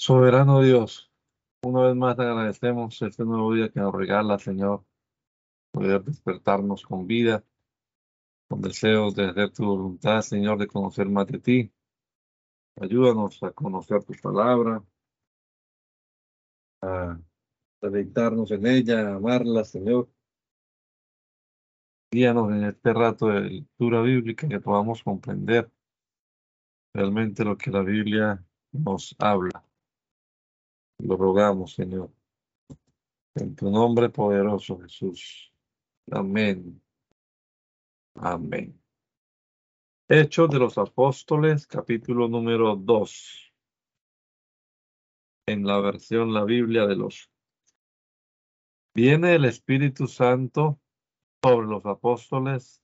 Soberano Dios, una vez más te agradecemos este nuevo día que nos regala, Señor, poder despertarnos con vida, con deseos de hacer tu voluntad, Señor, de conocer más de ti. Ayúdanos a conocer tu palabra, a deleitarnos en ella, a amarla, Señor. Guíanos en este rato de lectura bíblica que podamos comprender realmente lo que la Biblia nos habla. Lo rogamos, Señor. En tu nombre poderoso, Jesús. Amén. Amén. Hechos de los Apóstoles, capítulo número 2. En la versión La Biblia de los. Viene el Espíritu Santo sobre los apóstoles,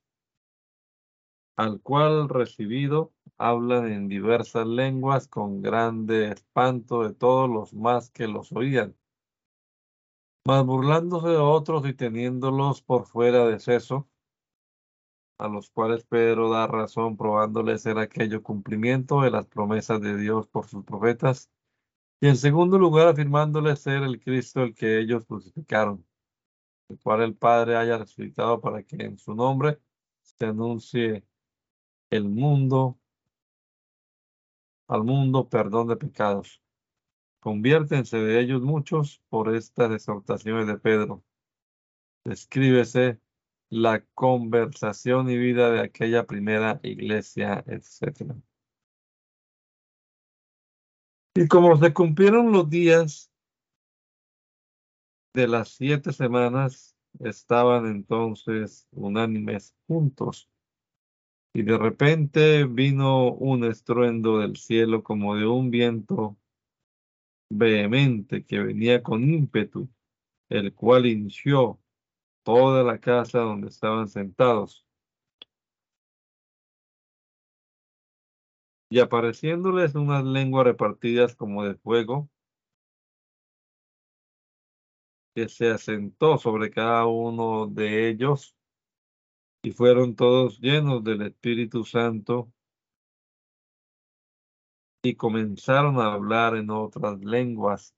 al cual recibido hablan en diversas lenguas con grande espanto de todos los más que los oían. Mas burlándose de otros y teniéndolos por fuera de seso, a los cuales Pedro da razón probándoles ser aquello cumplimiento de las promesas de Dios por sus profetas, y en segundo lugar afirmándoles ser el Cristo el que ellos crucificaron, el cual el Padre haya resucitado para que en su nombre se anuncie el mundo al mundo perdón de pecados. Conviértense de ellos muchos por estas exhortaciones de Pedro. Descríbese la conversación y vida de aquella primera iglesia, etc. Y como se cumplieron los días de las siete semanas, estaban entonces unánimes juntos y de repente vino un estruendo del cielo como de un viento vehemente que venía con ímpetu, el cual hinchió toda la casa donde estaban sentados. Y apareciéndoles unas lenguas repartidas como de fuego, que se asentó sobre cada uno de ellos, y fueron todos llenos del Espíritu Santo y comenzaron a hablar en otras lenguas,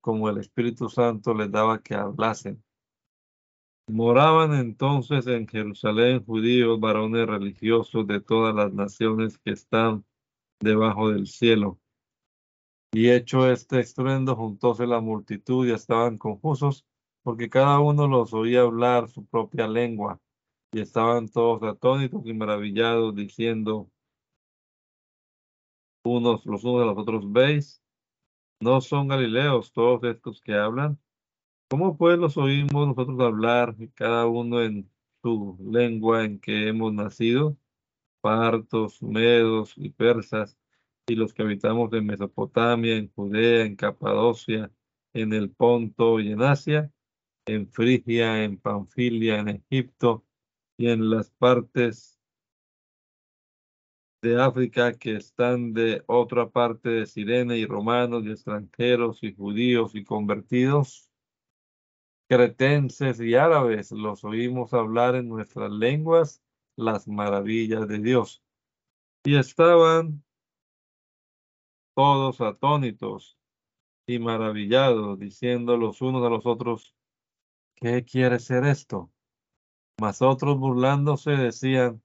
como el Espíritu Santo les daba que hablasen. Moraban entonces en Jerusalén judíos, varones religiosos de todas las naciones que están debajo del cielo. Y hecho este estruendo, juntóse la multitud y estaban confusos, porque cada uno los oía hablar su propia lengua y estaban todos atónitos y maravillados, diciendo unos los unos a los otros, ¿veis? ¿No son galileos todos estos que hablan? ¿Cómo pues los oímos nosotros hablar, cada uno en su lengua en que hemos nacido? Partos, medos y persas, y los que habitamos en Mesopotamia, en Judea, en Capadocia, en el Ponto y en Asia, en Frigia, en Panfilia, en Egipto, y en las partes de África que están de otra parte de Sirene y romanos y extranjeros y judíos y convertidos, cretenses y árabes, los oímos hablar en nuestras lenguas las maravillas de Dios. Y estaban todos atónitos y maravillados, diciendo los unos a los otros, ¿qué quiere ser esto? Mas otros burlándose decían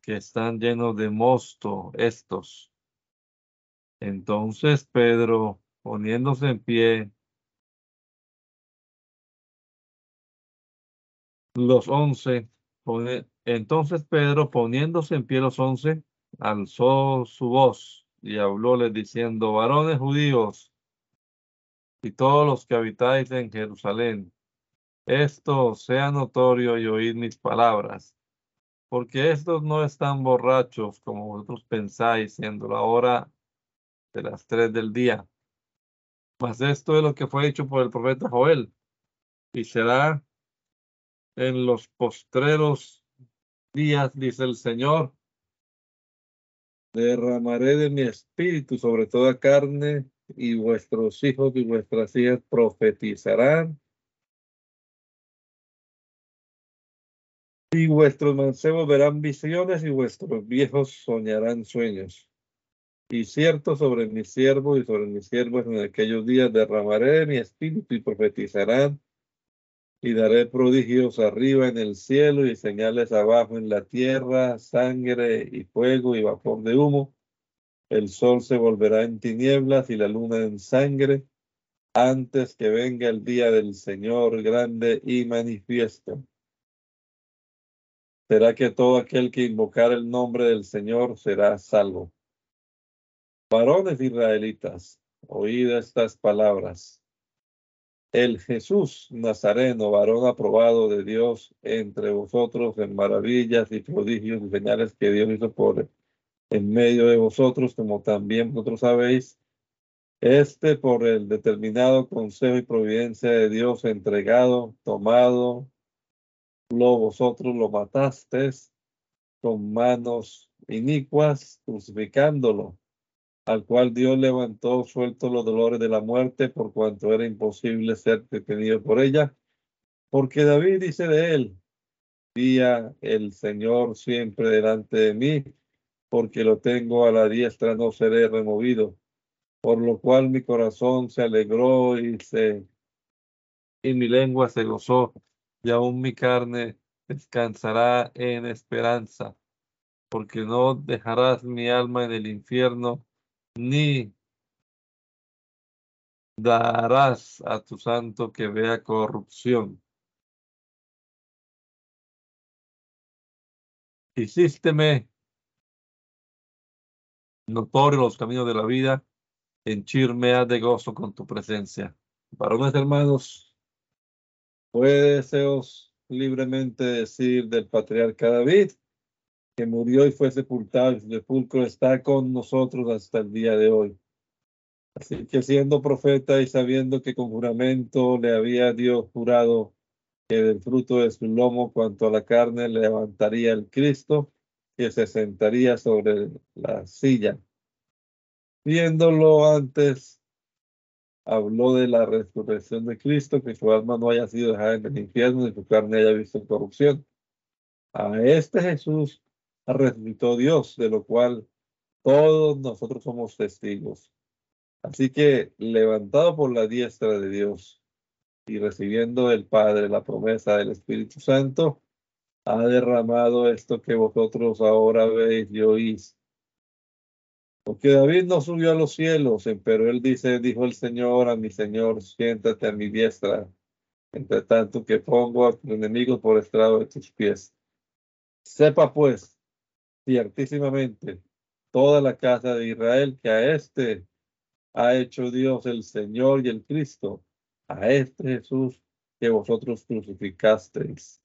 que están llenos de mosto estos. Entonces Pedro, poniéndose en pie, los once, entonces Pedro, poniéndose en pie los once, alzó su voz y hablóles diciendo, varones judíos y todos los que habitáis en Jerusalén, esto sea notorio y oíd mis palabras, porque estos no están borrachos como vosotros pensáis, siendo la hora de las tres del día. Mas esto es lo que fue dicho por el profeta Joel, y será en los postreros días, dice el Señor, derramaré de mi espíritu sobre toda carne, y vuestros hijos y vuestras hijas profetizarán Y vuestros mancebos verán visiones y vuestros viejos soñarán sueños. Y cierto sobre mi siervo y sobre mis siervos en aquellos días derramaré mi espíritu y profetizarán y daré prodigios arriba en el cielo y señales abajo en la tierra, sangre y fuego y vapor de humo. El sol se volverá en tinieblas y la luna en sangre antes que venga el día del Señor grande y manifiesto. Será que todo aquel que invocar el nombre del Señor será salvo. Varones israelitas, oíd estas palabras. El Jesús Nazareno, varón aprobado de Dios entre vosotros en maravillas y prodigios y señales que Dios hizo por en medio de vosotros, como también vosotros sabéis, este por el determinado consejo y providencia de Dios entregado, tomado, lo vosotros lo matasteis con manos inicuas, crucificándolo al cual Dios levantó suelto los dolores de la muerte, por cuanto era imposible ser detenido por ella. Porque David dice de él, día el Señor siempre delante de mí, porque lo tengo a la diestra, no seré removido. Por lo cual mi corazón se alegró y se y mi lengua se gozó, y aún mi carne descansará en esperanza, porque no dejarás mi alma en el infierno ni darás a tu santo que vea corrupción. Hicísteme notorio los caminos de la vida, henchirme de gozo con tu presencia. Varones hermanos, puedeseos libremente decir del patriarca David, que murió y fue sepultado y su sepulcro está con nosotros hasta el día de hoy. Así que siendo profeta y sabiendo que con juramento le había Dios jurado que del fruto de su lomo cuanto a la carne levantaría el Cristo, que se sentaría sobre la silla. Viéndolo antes, habló de la resurrección de Cristo, que su alma no haya sido dejada en el infierno y su carne haya visto corrupción. A este Jesús resucitó Dios, de lo cual todos nosotros somos testigos. Así que levantado por la diestra de Dios y recibiendo del Padre la promesa del Espíritu Santo, ha derramado esto que vosotros ahora veis y oís. Porque David no subió a los cielos, pero él dice, dijo el Señor a mi Señor, siéntate a mi diestra, entre tanto que pongo a tus enemigos por estrado de tus pies. Sepa pues ciertísimamente toda la casa de Israel que a este ha hecho Dios el Señor y el Cristo, a este Jesús que vosotros crucificasteis.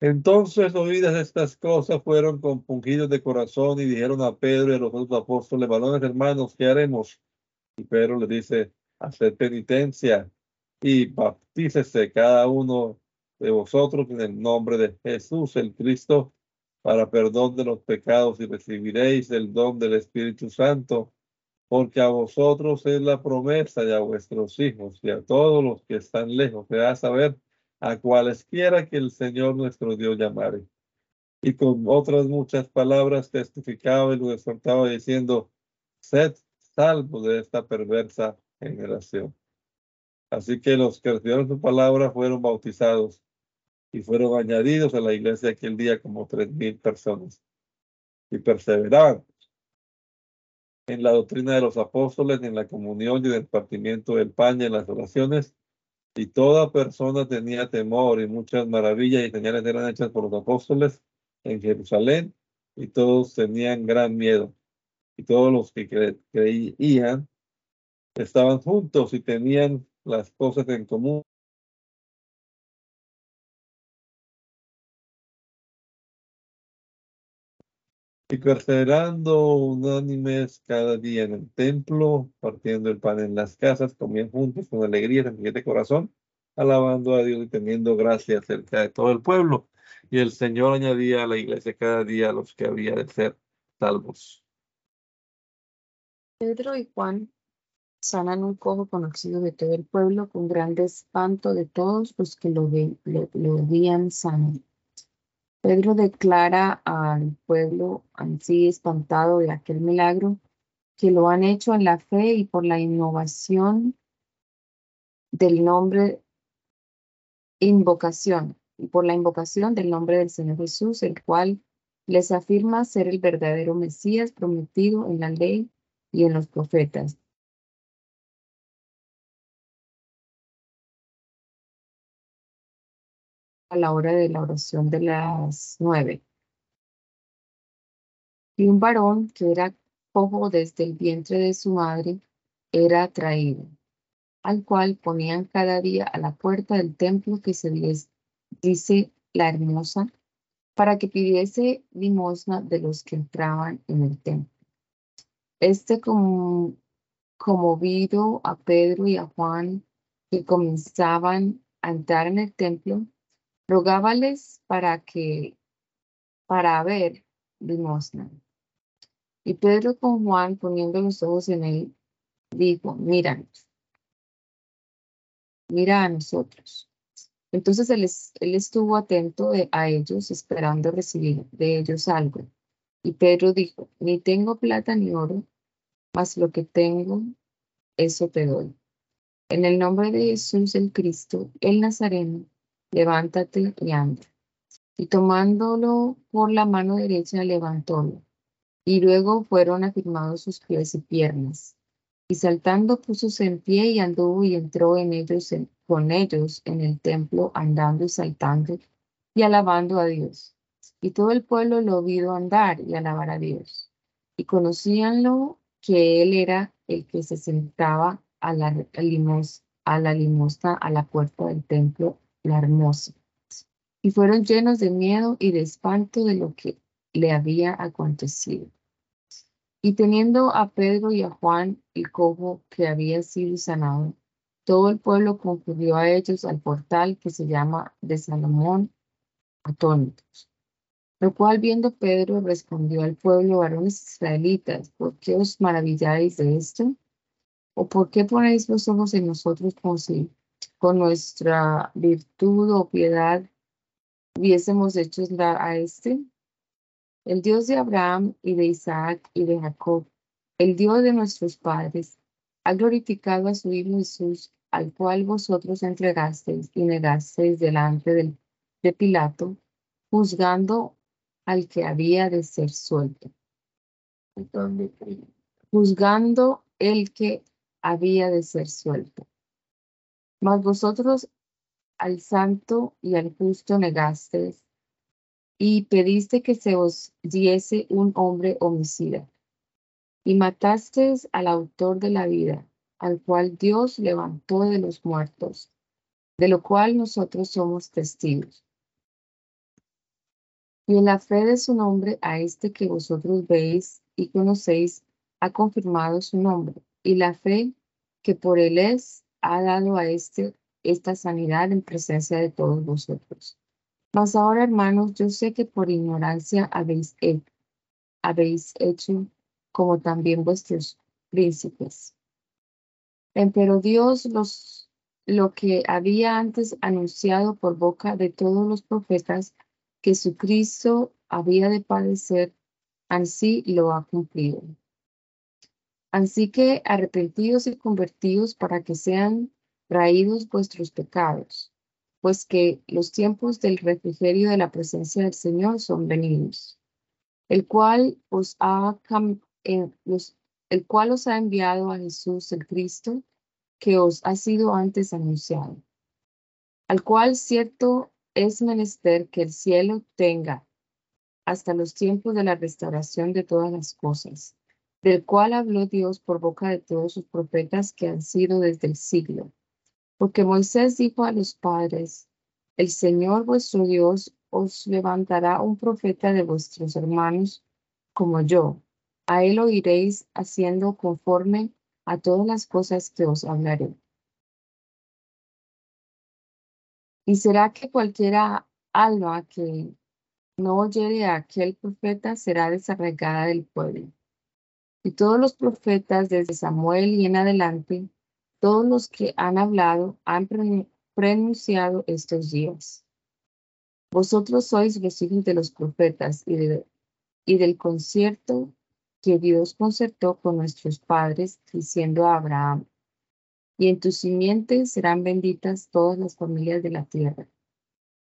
Entonces oídas estas cosas fueron compungidos de corazón y dijeron a Pedro y a los otros apóstoles, balones hermanos, ¿qué haremos? Y Pedro le dice, haced penitencia y bautícese cada uno de vosotros en el nombre de Jesús el Cristo para perdón de los pecados y recibiréis el don del Espíritu Santo, porque a vosotros es la promesa y a vuestros hijos y a todos los que están lejos, se a saber a cualesquiera que el Señor nuestro Dios llamare. Y con otras muchas palabras testificaba y lo exhortaba diciendo, sed salvo de esta perversa generación. Así que los que recibieron su palabra fueron bautizados y fueron añadidos a la iglesia aquel día como tres mil personas. Y perseveraban en la doctrina de los apóstoles, en la comunión y en el partimiento del pan y en las oraciones. Y toda persona tenía temor y muchas maravillas y señales eran hechas por los apóstoles en Jerusalén y todos tenían gran miedo. Y todos los que creían estaban juntos y tenían las cosas en común y perseverando unánimes cada día en el templo, partiendo el pan en las casas, comían juntos con alegría, de corazón, alabando a Dios y teniendo gracia cerca de todo el pueblo. Y el Señor añadía a la iglesia cada día a los que había de ser salvos. Pedro y Juan sanan un cojo conocido de todo el pueblo con grande espanto de todos los que lo, lo veían sano. Pedro declara al pueblo así espantado de aquel milagro que lo han hecho en la fe y por la innovación del nombre, invocación, y por la invocación del nombre del Señor Jesús, el cual les afirma ser el verdadero Mesías prometido en la ley y en los profetas. La hora de la oración de las nueve. Y un varón que era cojo desde el vientre de su madre era traído, al cual ponían cada día a la puerta del templo que se dice la hermosa, para que pidiese limosna de los que entraban en el templo. Este conmovido a Pedro y a Juan, que comenzaban a entrar en el templo, rogábales para que, para ver limosna. Y Pedro con Juan, poniendo los ojos en él, dijo, míranos, mira a nosotros. Entonces él, él estuvo atento a ellos, esperando recibir de ellos algo. Y Pedro dijo, ni tengo plata ni oro, mas lo que tengo, eso te doy. En el nombre de Jesús el Cristo, el Nazareno, levántate y anda. Y tomándolo por la mano derecha, levantólo y luego fueron afirmados sus pies y piernas. Y saltando puso en pie y anduvo y entró en ellos con ellos en el templo, andando y saltando y alabando a Dios. Y todo el pueblo lo vio andar y alabar a Dios. Y conocíanlo que él era el que se sentaba a la, a la limosna a la puerta del templo, la hermosa. Y fueron llenos de miedo y de espanto de lo que le había acontecido. Y teniendo a Pedro y a Juan, el cojo que había sido sanado, todo el pueblo concurrió a ellos al portal que se llama de Salomón, atónitos. Lo cual viendo Pedro respondió al pueblo, varones israelitas, ¿por qué os maravilláis de esto? ¿O por qué ponéis los ojos en nosotros como si con nuestra virtud o piedad hubiésemos hecho a este? el Dios de Abraham y de Isaac y de Jacob, el Dios de nuestros padres, ha glorificado a su Hijo Jesús, al cual vosotros entregasteis y negasteis delante de Pilato, juzgando al que había de ser suelto. Juzgando el que había de ser suelto. Mas vosotros al santo y al justo negasteis y pediste que se os diese un hombre homicida. Y matasteis al autor de la vida, al cual Dios levantó de los muertos, de lo cual nosotros somos testigos. Y en la fe de su nombre, a este que vosotros veis y conocéis, ha confirmado su nombre, y la fe que por él es, ha dado a este esta sanidad en presencia de todos vosotros. Mas ahora, hermanos, yo sé que por ignorancia habéis, habéis hecho como también vuestros príncipes. Pero Dios los, lo que había antes anunciado por boca de todos los profetas, que su Cristo había de padecer, así lo ha cumplido. Así que arrepentidos y convertidos para que sean traídos vuestros pecados pues que los tiempos del refrigerio de la presencia del Señor son venidos, el cual os ha, eh, el cual os ha enviado a Jesús el Cristo, que os ha sido antes anunciado, al cual cierto es menester que el cielo tenga hasta los tiempos de la restauración de todas las cosas, del cual habló Dios por boca de todos sus profetas que han sido desde el siglo porque Moisés dijo a los padres, el Señor vuestro Dios os levantará un profeta de vuestros hermanos como yo. A él oiréis haciendo conforme a todas las cosas que os hablaré. Y será que cualquiera alma que no oyere a aquel profeta será desarraigada del pueblo. Y todos los profetas desde Samuel y en adelante todos los que han hablado han pronunciado estos días. Vosotros sois los hijos de los profetas y, y del concierto que Dios concertó con nuestros padres, diciendo a Abraham, y en tus simientes serán benditas todas las familias de la tierra.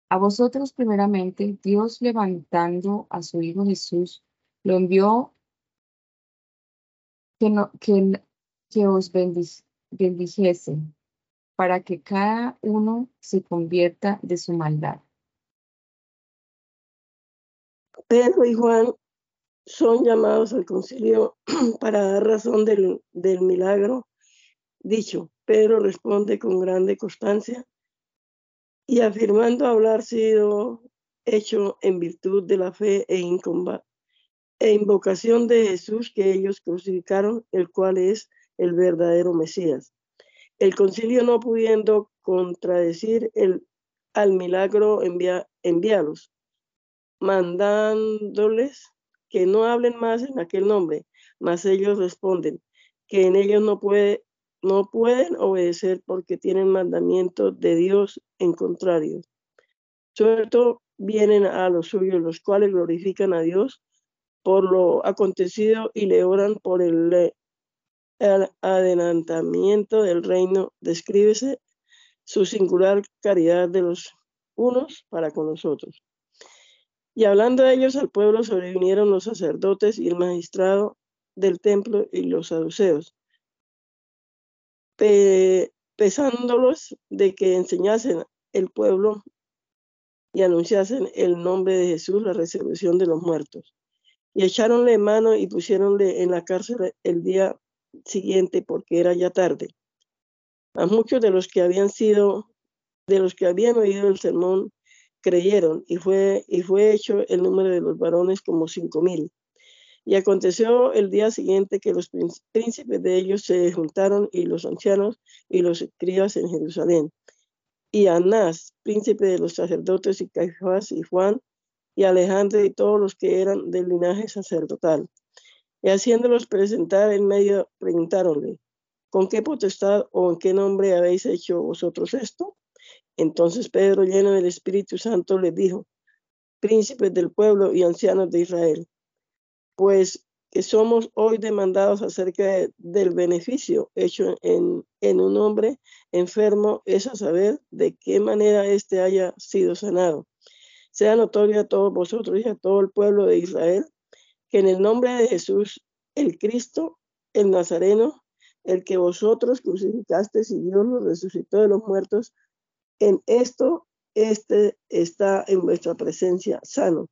A vosotros primeramente, Dios levantando a su Hijo Jesús, lo envió que, no, que, que os bendijese, para que cada uno se convierta de su maldad. Pedro y Juan son llamados al concilio para dar razón del, del milagro dicho. Pedro responde con grande constancia y afirmando haber sido hecho en virtud de la fe e, e invocación de Jesús que ellos crucificaron, el cual es el verdadero Mesías. El concilio no pudiendo contradecir el, al milagro envia, enviados, mandándoles que no hablen más en aquel nombre, mas ellos responden que en ellos no puede no pueden obedecer porque tienen mandamientos de Dios en contrario. Suelto vienen a los suyos, los cuales glorifican a Dios por lo acontecido y le oran por el, el adelantamiento del reino. Descríbese su singular caridad de los unos para con los otros. Y hablando de ellos al pueblo sobrevinieron los sacerdotes y el magistrado del templo y los saduceos, pesándolos de que enseñasen el pueblo y anunciasen el nombre de Jesús, la resurrección de los muertos. Y echaronle mano y pusiéronle en la cárcel el día siguiente porque era ya tarde. A muchos de los que habían sido, de los que habían oído el sermón, creyeron y fue, y fue hecho el número de los varones como cinco mil. Y aconteció el día siguiente que los príncipes de ellos se juntaron y los ancianos y los escribas en Jerusalén. Y Anás, príncipe de los sacerdotes, y Caifás y Juan, y Alejandro y todos los que eran del linaje sacerdotal. Y haciéndolos presentar en medio, preguntáronle, ¿con qué potestad o en qué nombre habéis hecho vosotros esto? Entonces Pedro, lleno del Espíritu Santo, les dijo, príncipes del pueblo y ancianos de Israel, pues que somos hoy demandados acerca del beneficio hecho en, en, un hombre enfermo es a saber de qué manera éste haya sido sanado. Sea notorio a todos vosotros y a todo el pueblo de Israel que en el nombre de Jesús, el Cristo, el Nazareno, el que vosotros crucificasteis y Dios lo resucitó de los muertos, en esto, este está en vuestra presencia sano.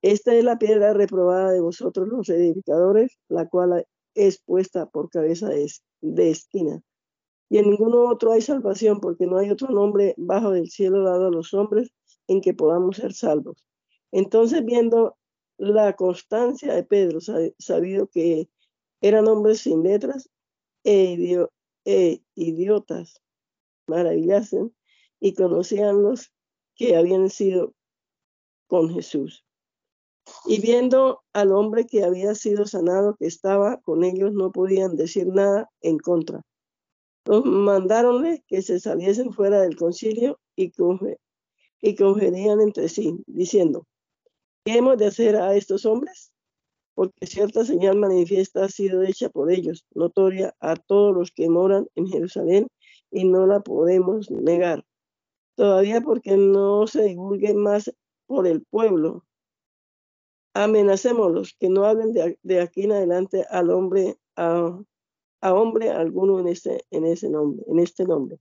Esta es la piedra reprobada de vosotros los edificadores, la cual es puesta por cabeza de, esquina. Y en ninguno otro hay salvación, porque no hay otro nombre bajo del cielo dado a los hombres en que podamos ser salvos. Entonces, viendo la constancia de Pedro, sabido que eran hombres sin letras e, e idiotas, maravillasen y conocían los que habían sido con Jesús. Y viendo al hombre que había sido sanado, que estaba con ellos, no podían decir nada en contra. Los mandaronle que se saliesen fuera del concilio y, y congerían entre sí, diciendo, ¿qué hemos de hacer a estos hombres? Porque cierta señal manifiesta ha sido hecha por ellos, notoria a todos los que moran en Jerusalén, y no la podemos negar. Todavía porque no se divulgue más por el pueblo, amenacémoslos que no hablen de, aquí en adelante al hombre, a, hombre alguno en este, en ese nombre, en este nombre.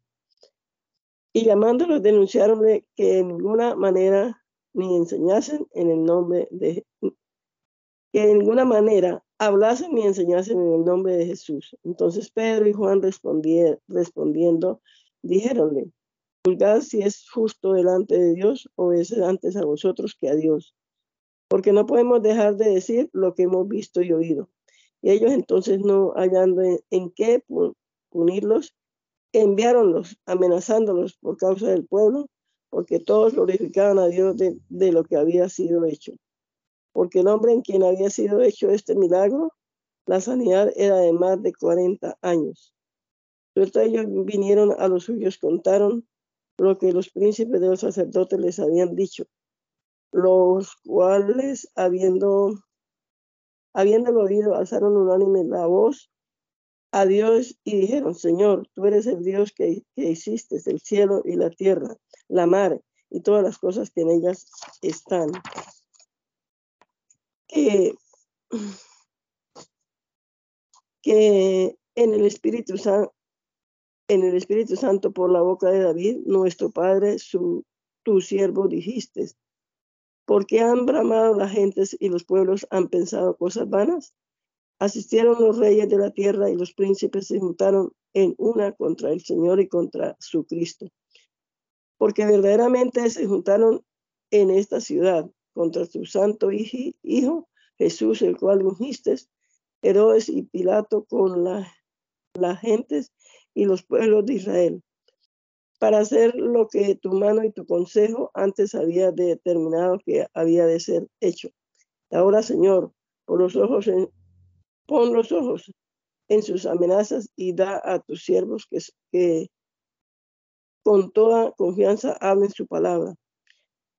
Y llamándolos denunciaron que en ninguna manera ni enseñasen en el nombre de que de ninguna manera hablasen ni enseñasen en el nombre de Jesús. Entonces Pedro y Juan respondiendo, dijéronle, juzgad si es justo delante de Dios, obedecer antes a vosotros que a Dios porque no podemos dejar de decir lo que hemos visto y oído. Y ellos entonces no hallando en, qué punirlos, enviáronlos amenazándolos por causa del pueblo, porque todos glorificaban a Dios de, lo que había sido hecho. Porque el hombre en quien había sido hecho este milagro, la sanidad era de más de 40 años. Suelto ellos vinieron a los suyos, contaron lo que los príncipes de los sacerdotes les habían dicho, los cuales, habiendo, habiéndolo oído, alzaron unánime la voz a Dios y dijeron, Señor, tú eres el Dios que, que hiciste el cielo y la tierra, la mar y todas las cosas que en ellas están. Que, que en el Espíritu Santo en el Espíritu Santo por la boca de David, nuestro Padre, su, tu siervo dijiste, porque han bramado las gentes y los pueblos han pensado cosas vanas. Asistieron los reyes de la tierra y los príncipes se juntaron en una contra el Señor y contra su Cristo. Porque verdaderamente se juntaron en esta ciudad contra su santo hijo, Jesús, el cual ungiste, Herodes y Pilato con las gentes y los pueblos de Israel, para hacer lo que tu mano y tu consejo antes había determinado que había de ser hecho. Ahora, Señor, pon los ojos pon los ojos en sus amenazas y da a tus siervos que, con toda confianza hablen su palabra,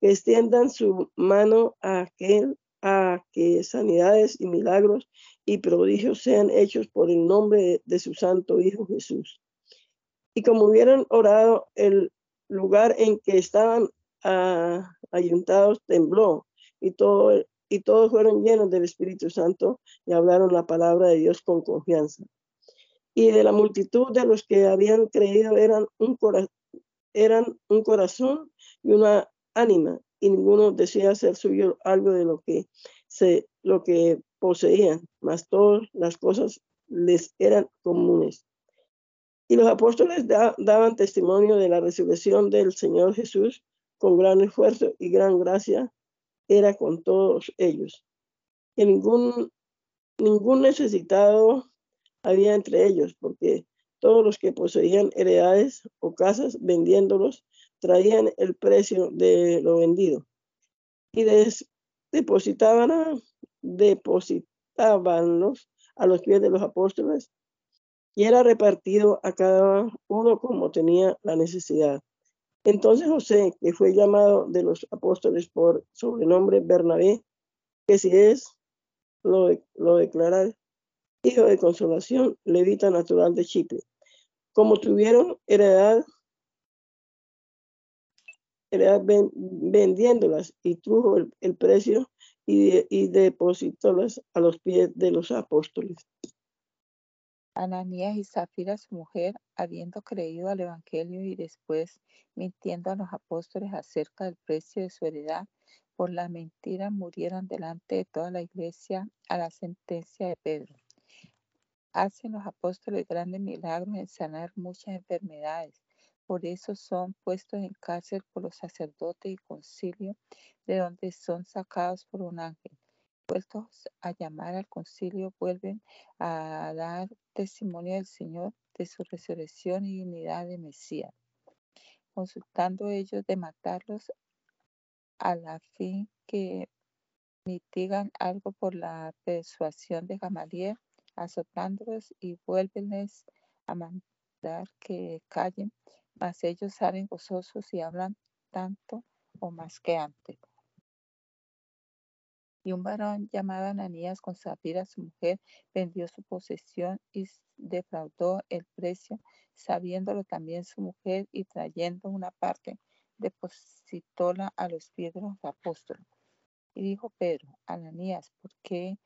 que extiendan su mano a aquel a que sanidades y milagros y prodigios sean hechos por el nombre de, su santo Hijo Jesús. Y como hubieran orado, el lugar en que estaban uh, ayuntados tembló y, todo, y todos fueron llenos del Espíritu Santo y hablaron la palabra de Dios con confianza. Y de la multitud de los que habían creído eran un, eran un corazón y una ánima y ninguno decía ser suyo algo de lo que se lo que poseían, mas todas las cosas les eran comunes. Y los apóstoles daban testimonio de la resurrección del Señor Jesús con gran esfuerzo y gran gracia era con todos ellos. Y ningún, ningún necesitado había entre ellos, porque todos los que poseían heredades o casas, vendiéndolos, traían el precio de lo vendido y depositaban, depositabanlos a los pies de los apóstoles y era repartido a cada uno como tenía la necesidad. Entonces José, que fue llamado de los apóstoles por sobrenombre Bernabé, que si es, lo, lo declara hijo de consolación, levita natural de Chipre. Como tuvieron heredad vendiéndolas y tuvo el, precio y, y depositólas a los pies de los apóstoles. Ananías y Zafira, su mujer, habiendo creído al Evangelio y después mintiendo a los apóstoles acerca del precio de su heredad, por la mentira murieron delante de toda la iglesia a la sentencia de Pedro. Hacen los apóstoles grandes milagros en sanar muchas enfermedades por eso son puestos en cárcel por los sacerdotes y concilio, de donde son sacados por un ángel. Vueltos a llamar al concilio, vuelven a dar testimonio del Señor de su resurrección y unidad de Mesías, consultando ellos de matarlos a la fin que mitigan algo por la persuasión de Gamaliel, azotándolos y vuelvenles a mandar que callen mas ellos salen gozosos y hablan tanto o más que antes. Y un varón llamado Ananías con Zafira, su mujer, vendió su posesión y defraudó el precio, sabiéndolo también su mujer, y trayendo una parte, depositóla a los pies de los apóstoles. Y dijo Pedro, Ananías, ¿por qué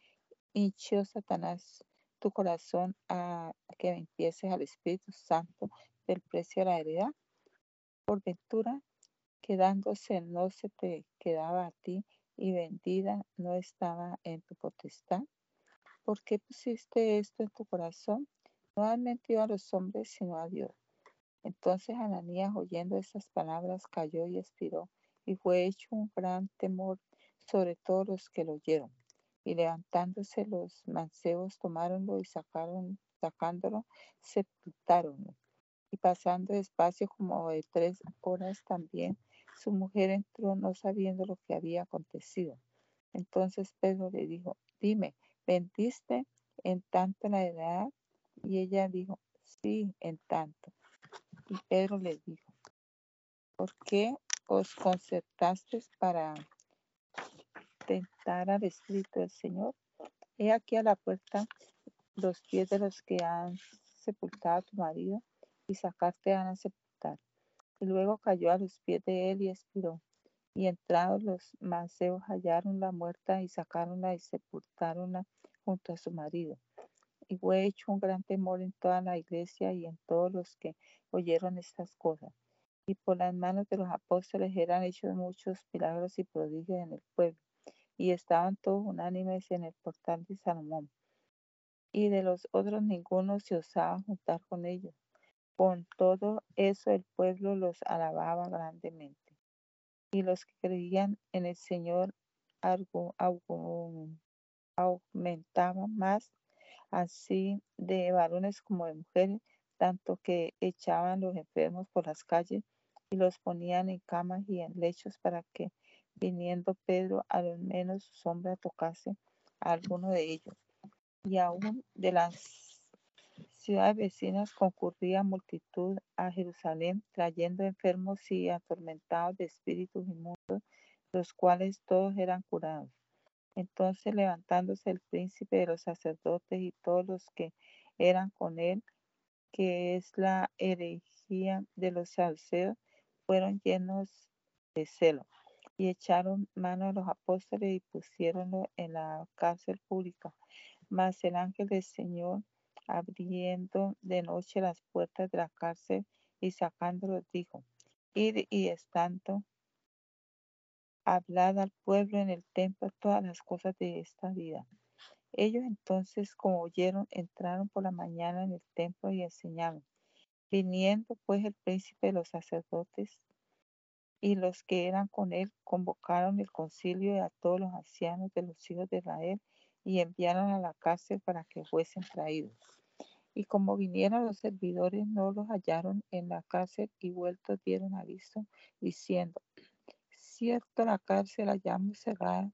hinchió Satanás tu corazón a que empieces al Espíritu Santo del precio de la heredad? Por ventura, quedándose no se te quedaba a ti y vendida no estaba en tu potestad. ¿Por qué pusiste esto en tu corazón? No has mentido a los hombres, sino a Dios. Entonces Ananías, oyendo estas palabras, cayó y expiró, y fue hecho un gran temor sobre todos los que lo oyeron. Y levantándose los mancebos, tomáronlo y sacaron, sacándolo, sepultáronlo y pasando despacio como de tres horas también, su mujer entró no sabiendo lo que había acontecido. Entonces Pedro le dijo, dime, ¿vendiste en tanto la edad? Y ella dijo, sí, en tanto. Y Pedro le dijo, ¿Por qué os concertasteis para tentar al Espíritu del Señor? He aquí a la puerta los pies de los que han sepultado a tu marido y sacarte van a sepultar. Luego cayó a los pies de él y expiró. Y entrados los mancebos hallaron la muerta y sacaronla y sepultaronla junto a su marido. Y fue hecho un gran temor en toda la iglesia y en todos los que oyeron estas cosas. Y por las manos de los apóstoles eran hechos muchos milagros y prodigios en el pueblo. Y estaban todos unánimes en el portal de Salomón. Y de los otros ninguno se osaba juntar con ellos. Con todo eso el pueblo los alababa grandemente. Y los que creían en el Señor aumentaban más así de varones como de mujeres, tanto que echaban los enfermos por las calles y los ponían en camas y en lechos para que, viniendo Pedro, a lo menos su sombra tocase a alguno de ellos. Y aún de las ciudades vecinas concurría multitud a Jerusalén, trayendo enfermos y atormentados de espíritus inmundos, los cuales todos eran curados. Entonces levantándose el príncipe de los sacerdotes y todos los que eran con él, que es la herejía de los saduceos, fueron llenos de celo y echaron mano a los apóstoles y pusieronlo en la cárcel pública. Mas el ángel del Señor, abriendo de noche las puertas de la cárcel y sacándolos, dijo, id y estando hablad al pueblo en el templo todas las cosas de esta vida. Ellos entonces, como oyeron, entraron por la mañana en el templo y enseñaron. Viniendo pues el príncipe de los sacerdotes y los que eran con él, convocaron el concilio y a todos los ancianos de los hijos de Israel y enviaron a la cárcel para que fuesen traídos. Y como vinieron los servidores, no los hallaron en la cárcel y vueltos dieron aviso, diciendo, cierto la cárcel hallamos cerrada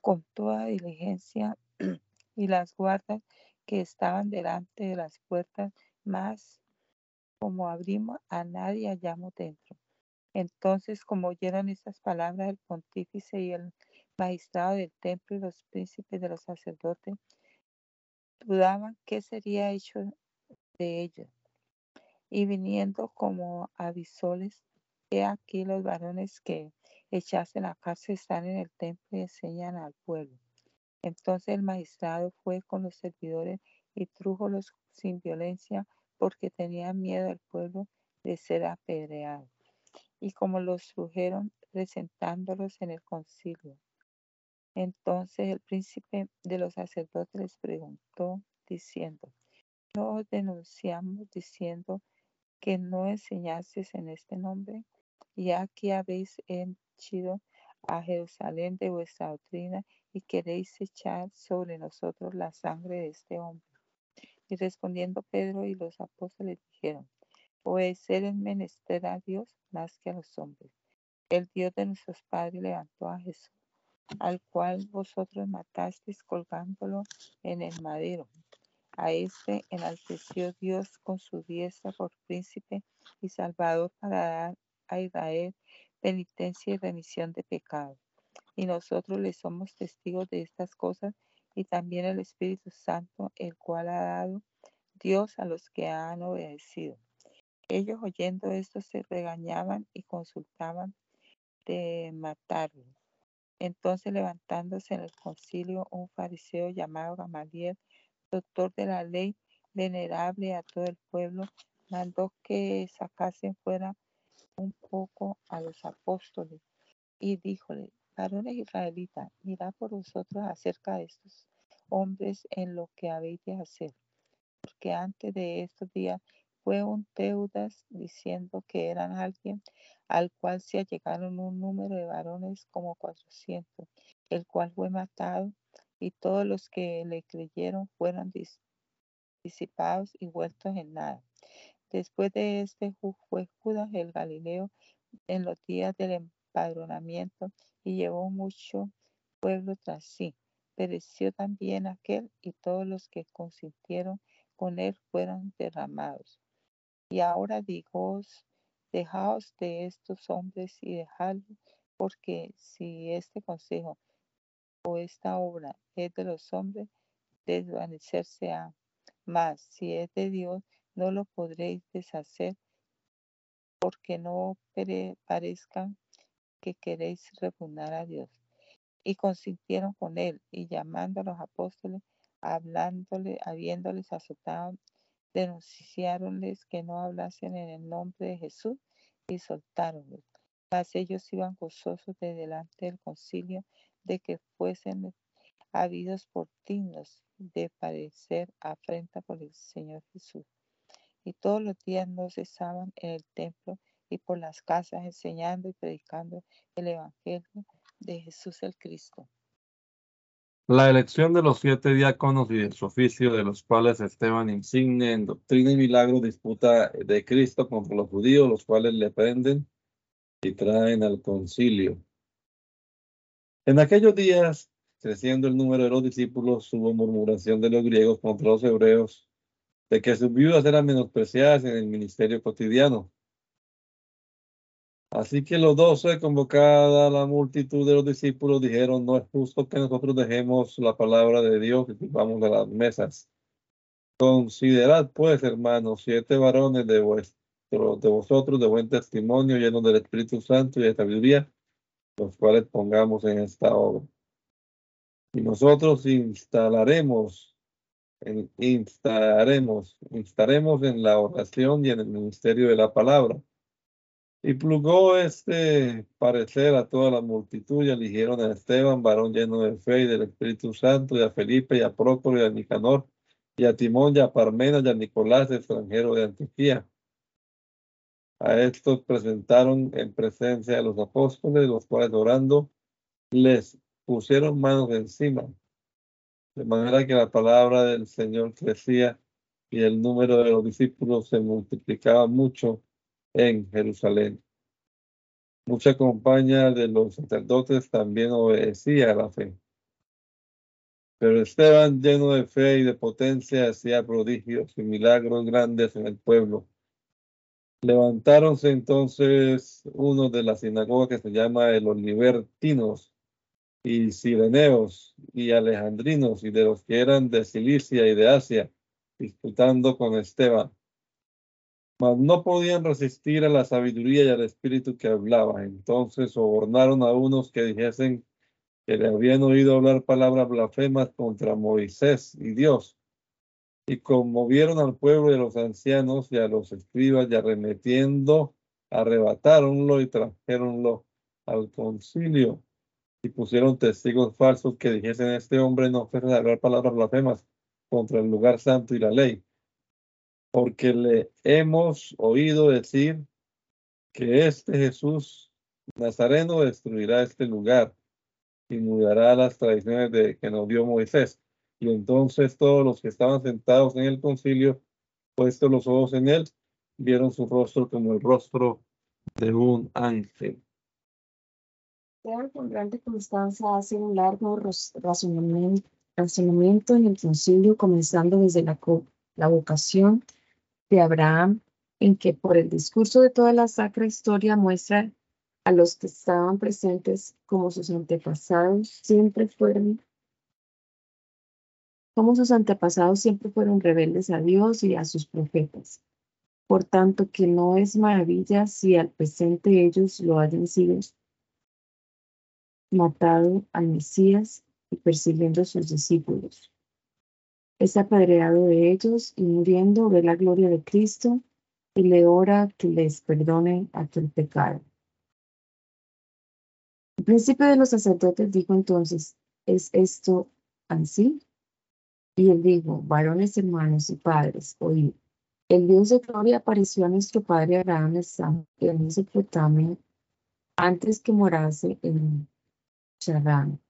con toda diligencia y las guardas que estaban delante de las puertas, más como abrimos a nadie hallamos dentro. Entonces, como oyeron estas palabras, el pontífice y el magistrado del templo y los príncipes de los sacerdotes dudaban qué sería hecho de. Y viniendo como avisoles, he aquí los varones que echasen a cárcel están en el templo y enseñan al pueblo. Entonces el magistrado fue con los servidores y trújolos sin violencia porque tenía miedo al pueblo de ser apedreado. Y como los trujeron presentándolos en el concilio. Entonces el príncipe de los sacerdotes les preguntó diciendo, ¿no os denunciamos diciendo que no enseñases en este nombre? Y aquí habéis henchido a Jerusalén de vuestra doctrina y queréis echar sobre nosotros la sangre de este hombre. Y respondiendo Pedro y los apóstoles dijeron, obedecer en menester a Dios más que a los hombres. El Dios de nuestros padres levantó a Jesús, al cual vosotros matasteis colgándolo en el madero. A este enalteció Dios con su diestra por príncipe y salvador para dar a Israel penitencia y remisión de pecados. Y nosotros le somos testigos de estas cosas y también el Espíritu Santo, el cual ha dado Dios a los que han obedecido. Ellos oyendo esto se regañaban y consultaban de matarlo. Entonces levantándose en el concilio un fariseo llamado Gamaliel, doctor de la ley, venerable a todo el pueblo, mandó que sacasen fuera un poco a los apóstoles y díjole, varones israelitas, mirad por vosotros acerca de estos hombres en lo que habéis de hacer. Porque antes de estos días fue un Teudas diciendo que eran alguien al cual se allegaron un número de varones como cuatrocientos, el cual fue matado y todos los que le creyeron fueron disipados y vueltos en nada. Después de este fue Judas el Galileo en los días del empadronamiento y llevó mucho pueblo tras sí. Pereció también aquel y todos los que consintieron con él fueron derramados. Y ahora digo Dejaos de estos hombres y dejadlos, porque si este consejo o esta obra es de los hombres, desvanecerse ha. Mas si es de Dios, no lo podréis deshacer, porque no parezcan que queréis repugnar a Dios. Y consintieron con él, y llamando a los apóstoles, hablándole, habiéndoles azotado, denunciáronles que no hablasen en el nombre de Jesús y soltáronlos. Mas ellos iban gozosos de delante del concilio de que fuesen habidos por dignos de padecer afrenta por el Señor Jesús. Y todos los días no cesaban en el templo y por las casas enseñando y predicando el Evangelio de Jesús el Cristo. La elección de los siete diáconos y de su oficio, de los cuales Esteban insigne en doctrina y milagro, disputa de Cristo contra los judíos, los cuales le prenden y traen al concilio. En aquellos días, creciendo el número de los discípulos, hubo murmuración de los griegos contra los hebreos, de que sus viudas eran menospreciadas en el ministerio cotidiano. Así que los doce, convocada la multitud de los discípulos, dijeron, no es justo que nosotros dejemos la palabra de Dios y vamos de las mesas. Considerad, pues, hermanos, siete varones de, vuestro, de vosotros de buen testimonio, llenos del Espíritu Santo y de sabiduría, los cuales pongamos en esta obra. Y nosotros instalaremos, en, instaremos, instaremos en la oración y en el ministerio de la palabra. Y plugó este parecer a toda la multitud y eligieron a Esteban, varón lleno de fe y del Espíritu Santo, y a Felipe, y a Prócoro, y a Nicanor, y a Timón, y a Parmenas, y a Nicolás, extranjero de Antioquía. A estos presentaron en presencia de los apóstoles, los cuales orando les pusieron manos encima, de manera que la palabra del Señor crecía y el número de los discípulos se multiplicaba mucho en Jerusalén. Mucha compañía de los sacerdotes también obedecía a la fe. Pero Esteban, lleno de fe y de potencia, hacía prodigios y milagros grandes en el pueblo. Levantáronse entonces uno de la sinagoga que se llama el Olivertinos y Sireneos y Alejandrinos y de los que eran de Cilicia y de Asia, disputando con Esteban mas no podían resistir a la sabiduría y al espíritu que hablaba. Entonces sobornaron a unos que dijesen que le habían oído hablar palabras blasfemas contra Moisés y Dios. Y conmovieron al pueblo y los ancianos y a los escribas y arremetiendo, arrebatáronlo y trajeronlo al concilio. Y pusieron testigos falsos que dijesen, este hombre no a hablar palabras blasfemas contra el lugar santo y la ley porque le hemos oído decir que este Jesús Nazareno destruirá este lugar y mudará las tradiciones de que nos dio Moisés. Y entonces todos los que estaban sentados en el concilio, puestos los ojos en él, vieron su rostro como el rostro de un ángel. Esteban con grande constancia hace un largo razonamiento, razonamiento en el concilio, comenzando desde la, la vocación de Abraham, en que por el discurso de toda la sacra historia muestra a los que estaban presentes como sus antepasados siempre fueron como sus antepasados siempre fueron rebeldes a Dios y a sus profetas. Por tanto, que no es maravilla si al presente ellos lo hayan sido matado al Mesías y persiguiendo a sus discípulos. Es apedreado de ellos y muriendo ve la gloria de Cristo y le ora que les perdone aquel pecado. El príncipe de los sacerdotes dijo entonces, ¿es esto así? Y él dijo, varones hermanos y padres, oíd. El Dios de gloria apareció a nuestro padre Abraham en Mesopotamia antes que morase en Charán.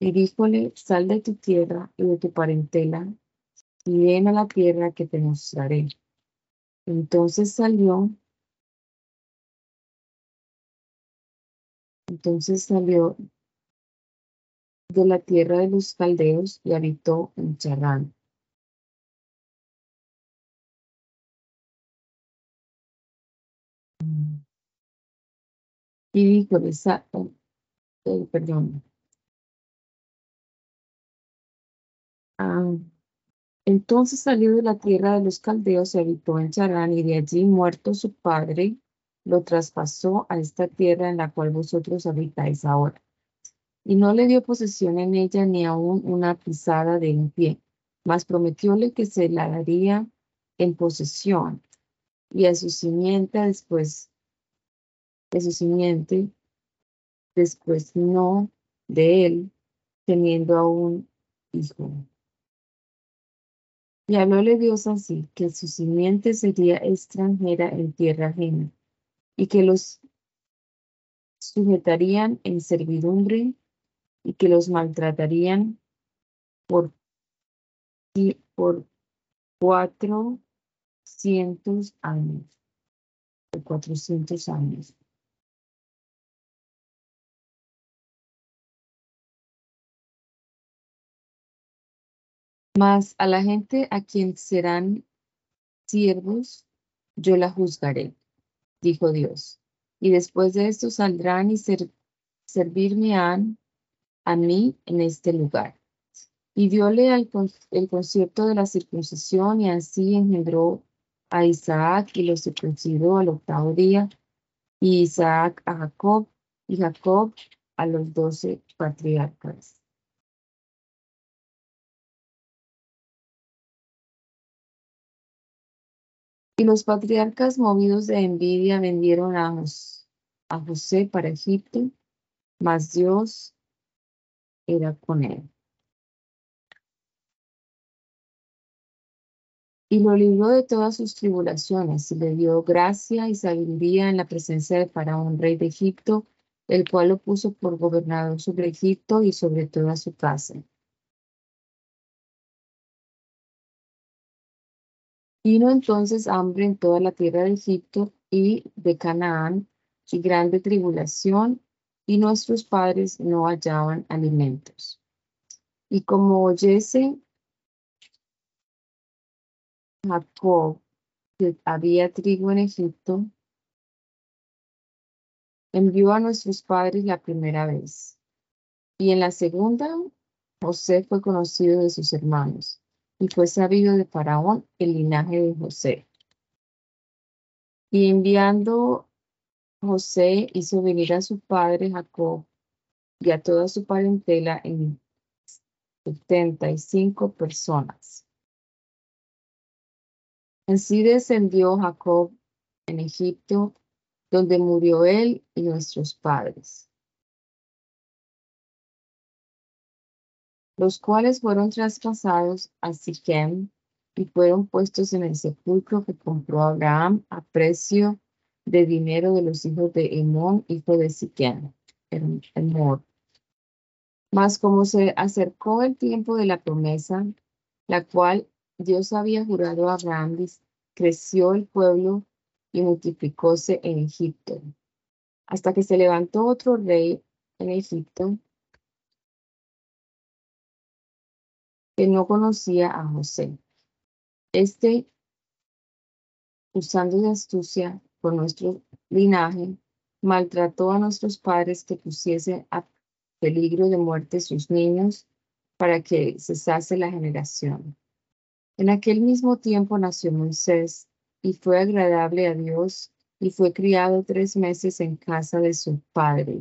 Y díjole, sal de tu tierra y de tu parentela y ven a la tierra que te mostraré. Entonces salió, entonces salió de la tierra de los caldeos y habitó en Charán. Y dijo, eh, perdón. Ah, entonces salió de la tierra de los caldeos y habitó en Charán, y de allí muerto su padre, lo traspasó a esta tierra en la cual vosotros habitáis ahora. Y no le dio posesión en ella ni aún una pisada de un pie, mas prometióle que se la daría en posesión y a su simiente después de su simiente, después no de él, teniendo aún hijo. Y hablóle Dios así, que su simiente sería extranjera en tierra ajena, y que los sujetarían en servidumbre, y que los maltratarían por, por cuatro cientos años, por cuatrocientos años. Mas a la gente a quien serán siervos, yo la juzgaré, dijo Dios. Y después de esto saldrán y servirme a mí en este lugar. Y diole el concierto de la circuncisión y así engendró a Isaac y lo circuncidó al octavo día, y Isaac a Jacob y Jacob a los doce patriarcas. Y los patriarcas movidos de envidia vendieron a, a José para Egipto, mas Dios era con él. Y lo libró de todas sus tribulaciones y le dio gracia y sabiduría en la presencia de Faraón, rey de Egipto, el cual lo puso por gobernador sobre Egipto y sobre toda su casa. Vino entonces hambre en toda la tierra de Egipto y de Canaán, y grande tribulación, y nuestros padres no hallaban alimentos. Y como oyese Jacob que había trigo en Egipto, envió a nuestros padres la primera vez. Y en la segunda, José fue conocido de sus hermanos y fue sabido de Faraón el linaje de José. Y enviando José hizo venir a su padre Jacob y a toda su parentela en setenta y cinco personas. Así descendió Jacob en Egipto, donde murió él y nuestros padres. los cuales fueron traspasados a Sichem y fueron puestos en el sepulcro que compró Abraham a precio de dinero de los hijos de Emón, hijo de Siquem, Emor. Mas como se acercó el tiempo de la promesa, la cual Dios había jurado a Abraham, creció el pueblo y multiplicóse en Egipto, hasta que se levantó otro rey en Egipto que no conocía a José. Este, usando de astucia por nuestro linaje, maltrató a nuestros padres que pusiese a peligro de muerte sus niños para que cesase la generación. En aquel mismo tiempo nació Moisés y fue agradable a Dios y fue criado tres meses en casa de su padre.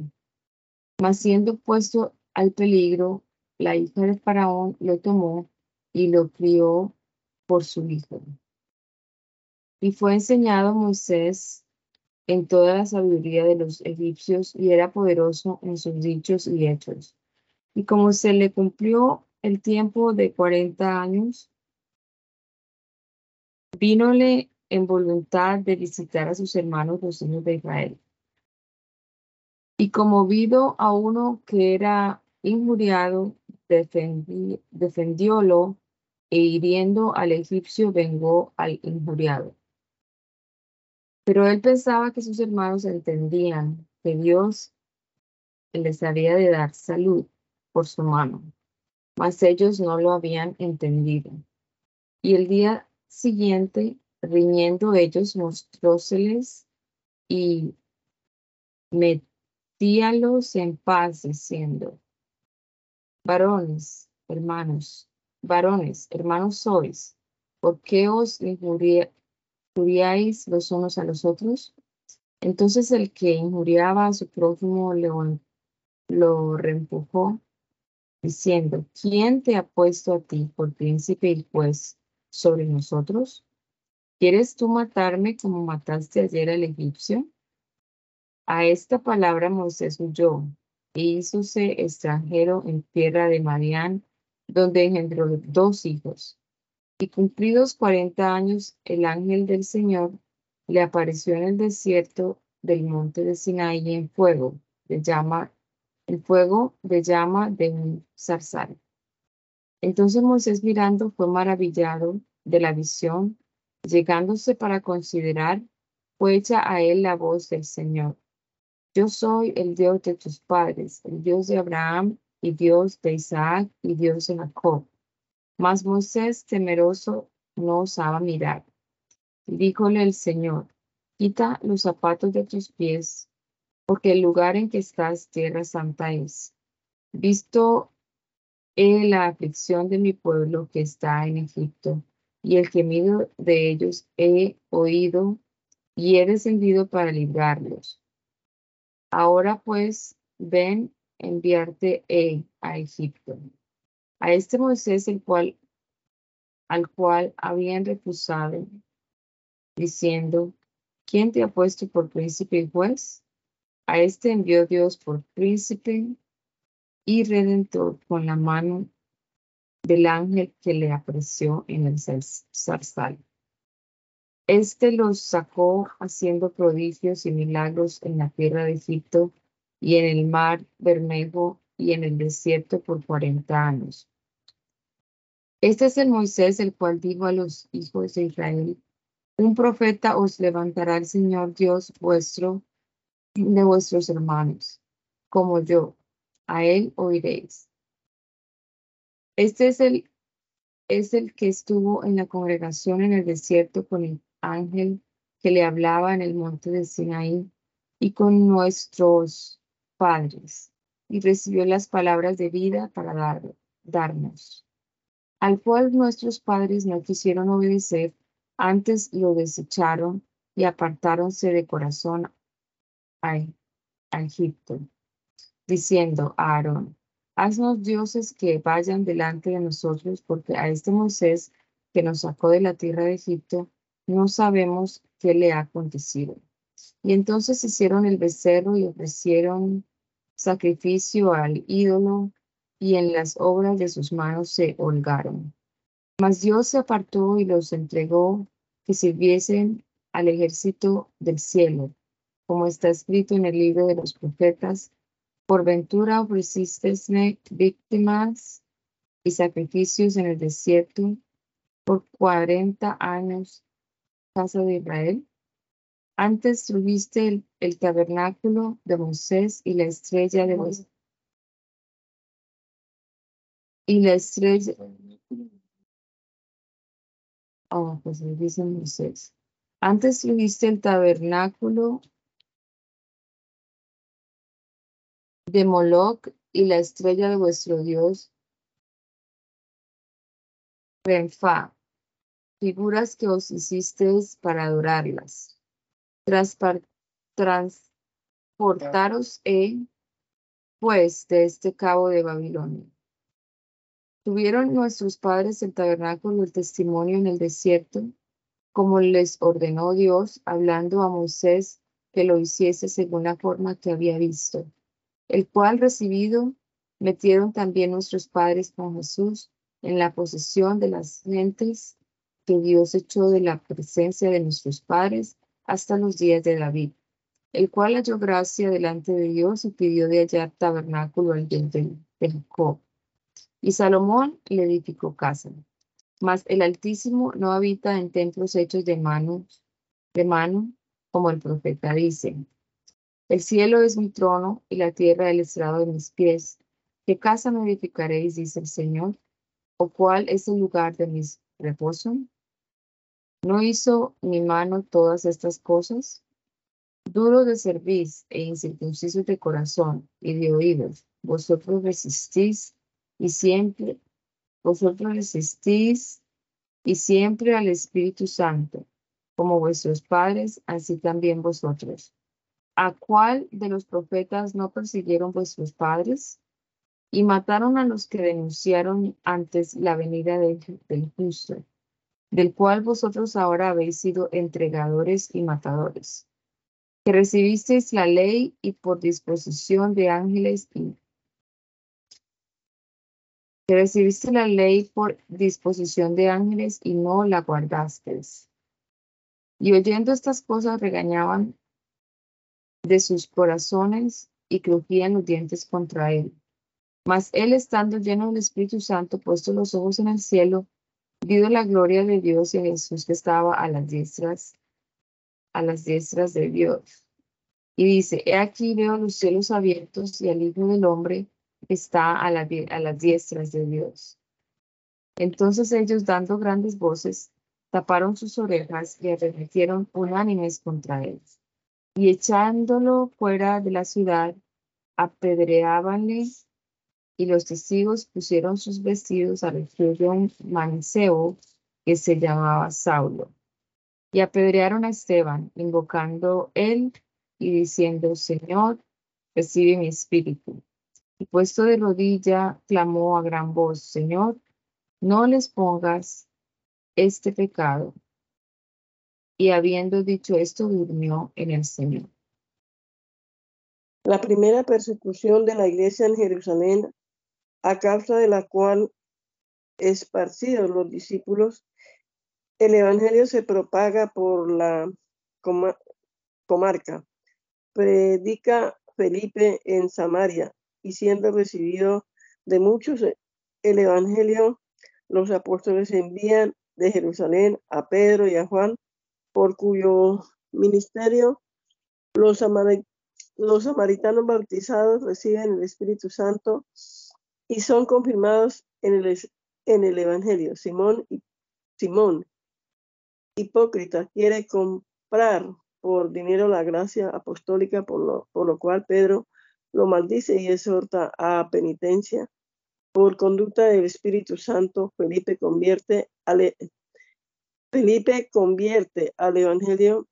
Mas siendo puesto al peligro, la hija de Faraón lo tomó y lo crió por su hijo. Y fue enseñado Moisés en toda la sabiduría de los egipcios y era poderoso en sus dichos y hechos. Y como se le cumplió el tiempo de cuarenta años, vínole en voluntad de visitar a sus hermanos los hijos de Israel. Y como vido a uno que era injuriado, defendiólo e hiriendo al egipcio vengó al injuriado. Pero él pensaba que sus hermanos entendían que Dios les había de dar salud por su mano, mas ellos no lo habían entendido. Y el día siguiente, riñendo ellos, mostróseles y envíalos en paz, diciendo, varones, hermanos, varones, hermanos sois, ¿por qué os injuriáis los unos a los otros? Entonces el que injuriaba a su prójimo lo, lo reempujó, diciendo, ¿quién te ha puesto a ti por príncipe y juez sobre nosotros? ¿Quieres tú matarme como mataste ayer al egipcio? A esta palabra Moisés huyó e hízose extranjero en tierra de Madián, donde engendró dos hijos. Y cumplidos cuarenta años, el ángel del Señor le apareció en el desierto del monte de Sinaí en fuego de llama, el fuego de llama de un zarzal. Entonces Moisés mirando fue maravillado de la visión, llegándose para considerar, fue hecha a él la voz del Señor. Yo soy el Dios de tus padres, el Dios de Abraham y Dios de Isaac y Dios de Jacob. Mas Moisés, temeroso, no osaba mirar. díjole el Señor, quita los zapatos de tus pies, porque el lugar en que estás tierra santa es. Visto he la aflicción de mi pueblo que está en Egipto, y el gemido de ellos he oído, y he descendido para librarlos. Ahora pues, ven enviarte he a Egipto. A este Moisés, el cual, al cual habían refusado, diciendo, ¿quién te ha puesto por príncipe y juez? A este envió Dios por príncipe y redentor con la mano del ángel que le apareció en el zarzal. Este los sacó haciendo prodigios y milagros en la tierra de Egipto y en el mar Bermejo y en el desierto por cuarenta años. Este es el Moisés, el cual dijo a los hijos de Israel, un profeta os levantará el Señor Dios vuestro de vuestros hermanos, como yo, a él oiréis. Este es el, es el que estuvo en la congregación en el desierto con el ángel que le hablaba en el monte de Sinaí y con nuestros padres, y recibió las palabras de vida para dar, darnos, al cual nuestros padres no quisieron obedecer, antes lo desecharon y apartáronse de corazón a, Egipto, diciendo a Aarón, haznos dioses que vayan delante de nosotros, porque a este Moisés que nos sacó de la tierra de Egipto, no sabemos qué le ha acontecido. Y entonces hicieron el becerro y ofrecieron sacrificio al ídolo, y en las obras de sus manos se holgaron. Mas Dios se apartó y los entregó que sirviesen al ejército del cielo, como está escrito en el libro de los profetas, por ventura ofreciste víctimas y sacrificios en el desierto por cuarenta años, casa de Israel. Antes tuviste el, tabernáculo de Moisés y la estrella de Moisés. Y la estrella. Oh, pues dice Moisés. Antes tuviste el tabernáculo de Moloch y la estrella de vuestro Dios, Renfa, figuras que os hicisteis para adorarlas. transportaros he, pues, de este cabo de Babilonia. Tuvieron nuestros padres el tabernáculo el testimonio en el desierto, como les ordenó Dios, hablando a Moisés que lo hiciese según la forma que había visto el cual recibido metieron también nuestros padres con Jesús en la posesión de las gentes que Dios echó de la presencia de nuestros padres hasta los días de David, el cual halló gracia delante de Dios y pidió de hallar tabernáculo al Dios de, Jacob. Y Salomón le edificó casa. Mas el Altísimo no habita en templos hechos de manos, de mano, como el profeta dice. El cielo es mi trono y la tierra el estrado de mis pies. ¿Qué casa me edificaréis, dice el Señor? ¿O cuál es el lugar de mis reposo? ¿No hizo mi mano todas estas cosas? Duros de cerviz e incircuncisos de corazón y de oídos, vosotros resistís y siempre, vosotros resistís y siempre al Espíritu Santo, como vuestros padres, así también vosotros. ¿A cuál de los profetas no persiguieron vuestros padres? Y mataron a los que denunciaron antes la venida del justo, del cual vosotros ahora habéis sido entregadores y matadores. Que recibisteis la ley y por disposición de ángeles y que recibiste la ley por disposición de ángeles y no la guardasteis. Y oyendo estas cosas regañaban de sus corazones y crujían los dientes contra él. Mas él, estando lleno del Espíritu Santo, puesto los ojos en el cielo, vio la gloria de Dios y a Jesús que estaba a las diestras, a las diestras de Dios. Y dice, he aquí veo los cielos abiertos y al Hijo del Hombre está a, a las diestras de Dios. Entonces ellos, dando grandes voces, taparon sus orejas y arremetieron unánimes contra él y echándolo fuera de la ciudad, apedreábanle y los testigos pusieron sus vestidos al de un mancebo que se llamaba Saulo. Y apedrearon a Esteban, invocando él y diciendo, Señor, recibe mi espíritu. Y puesto de rodilla, clamó a gran voz, Señor, no les pongas este pecado y habiendo dicho esto, durmió en el Señor. La primera persecución de la iglesia en Jerusalén, a causa de la cual esparcidos los discípulos, el Evangelio se propaga por la comarca. Predica Felipe en Samaria y siendo recibido de muchos el Evangelio, los apóstoles envían de Jerusalén a Pedro y a Juan por cuyo ministerio los, los samaritanos bautizados reciben el Espíritu Santo y son confirmados en el, Evangelio. Simón, hipócrita, quiere comprar por dinero la gracia apostólica, por lo, por lo cual Pedro lo maldice y exhorta a penitencia. Por conducta del Espíritu Santo, Felipe convierte al, Felipe convierte al Evangelio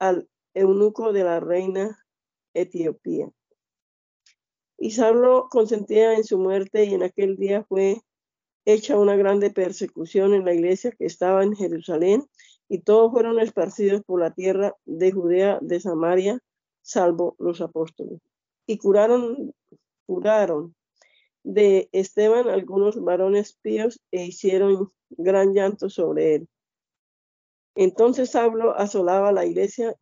al eunuco de la reina Etiopía. Y Saulo consentía en su muerte y en aquel día fue hecha una grande persecución en la iglesia que estaba en Jerusalén y todos fueron esparcidos por la tierra de Judea, de Samaria, salvo los apóstoles. Y curaron, curaron de Esteban algunos varones píos e hicieron gran llanto sobre él. Entonces Saulo asolaba la iglesia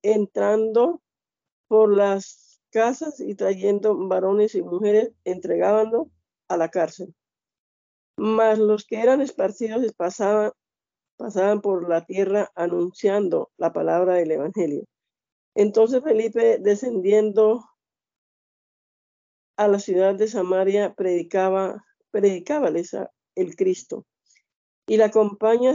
entrando por las casas y trayendo varones y mujeres, entregándolo a la cárcel. Mas los que eran esparcidos pasaban, pasaban por la tierra anunciando la palabra del Evangelio. Entonces Felipe, descendiendo a la ciudad de Samaria, predicaba, predicábales el Cristo. Y la compañía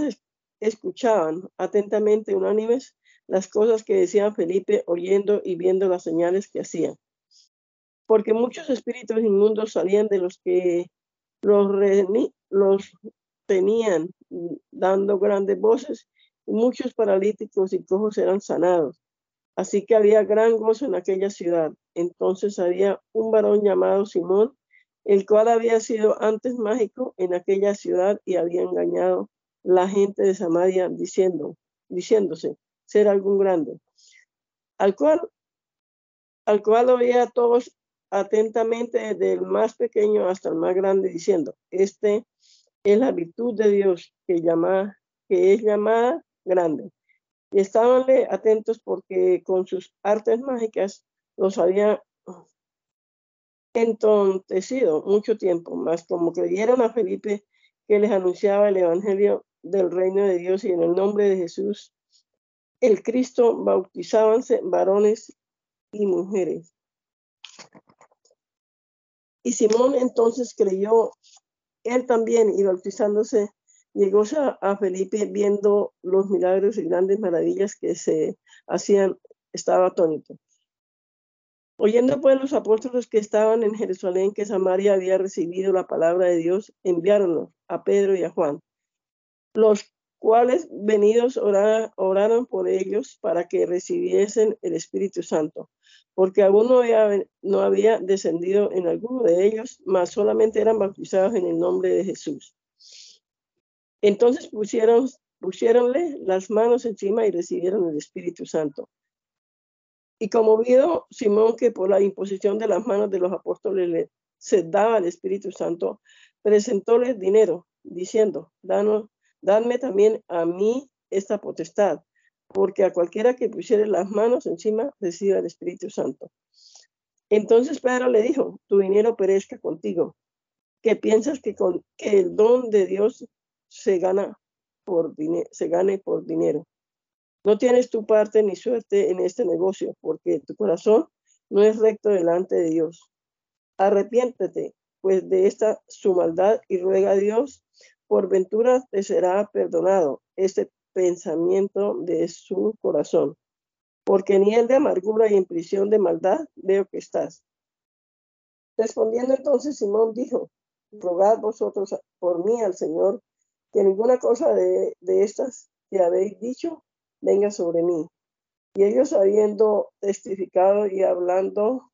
escuchaban atentamente unánimes las cosas que decía Felipe, oyendo y viendo las señales que hacían. Porque muchos espíritus inmundos salían de los que los, los tenían, dando grandes voces, y muchos paralíticos y cojos eran sanados. Así que había gran gozo en aquella ciudad. Entonces había un varón llamado Simón, el cual había sido antes mágico en aquella ciudad y había engañado la gente de Samaria diciendo, diciéndose ser algún grande, al cual, al cual oía todos atentamente desde el más pequeño hasta el más grande, diciendo, este es la virtud de Dios que, llama, que es llamada grande. Y estabanle atentos porque con sus artes mágicas los había entontecido mucho tiempo, mas como creyeron a Felipe que les anunciaba el Evangelio del reino de Dios y en el nombre de Jesús, el Cristo, bautizábanse varones y mujeres. Y Simón entonces creyó, él también, y bautizándose, llegó a Felipe viendo los milagros y grandes maravillas que se hacían estaba atónito. Oyendo pues los apóstoles que estaban en Jerusalén que Samaria había recibido la palabra de Dios, enviaronlos a Pedro y a Juan, los cuales venidos oraron por ellos para que recibiesen el Espíritu Santo, porque aún no había, descendido en alguno de ellos, mas solamente eran bautizados en el nombre de Jesús. Entonces pusieron, pusiéronle las manos encima y recibieron el Espíritu Santo. Y como vio Simón que por la imposición de las manos de los apóstoles le, se daba el Espíritu Santo, presentóles dinero, diciendo, Danos, dadme también a mí esta potestad, porque a cualquiera que pusiere las manos encima reciba el Espíritu Santo. Entonces Pedro le dijo, tu dinero perezca contigo, que piensas que, con, que el don de Dios se gana por se gane por dinero. No tienes tu parte ni suerte en este negocio, porque tu corazón no es recto delante de Dios. Arrepiéntete, pues, de esta su maldad y ruega a Dios, por ventura te será perdonado este pensamiento de su corazón. Porque ni el de amargura y en prisión de maldad veo que estás. Respondiendo entonces Simón dijo, rogad vosotros por mí al Señor, que ninguna cosa de, de estas que habéis dicho venga sobre mí. Y ellos habiendo testificado y hablando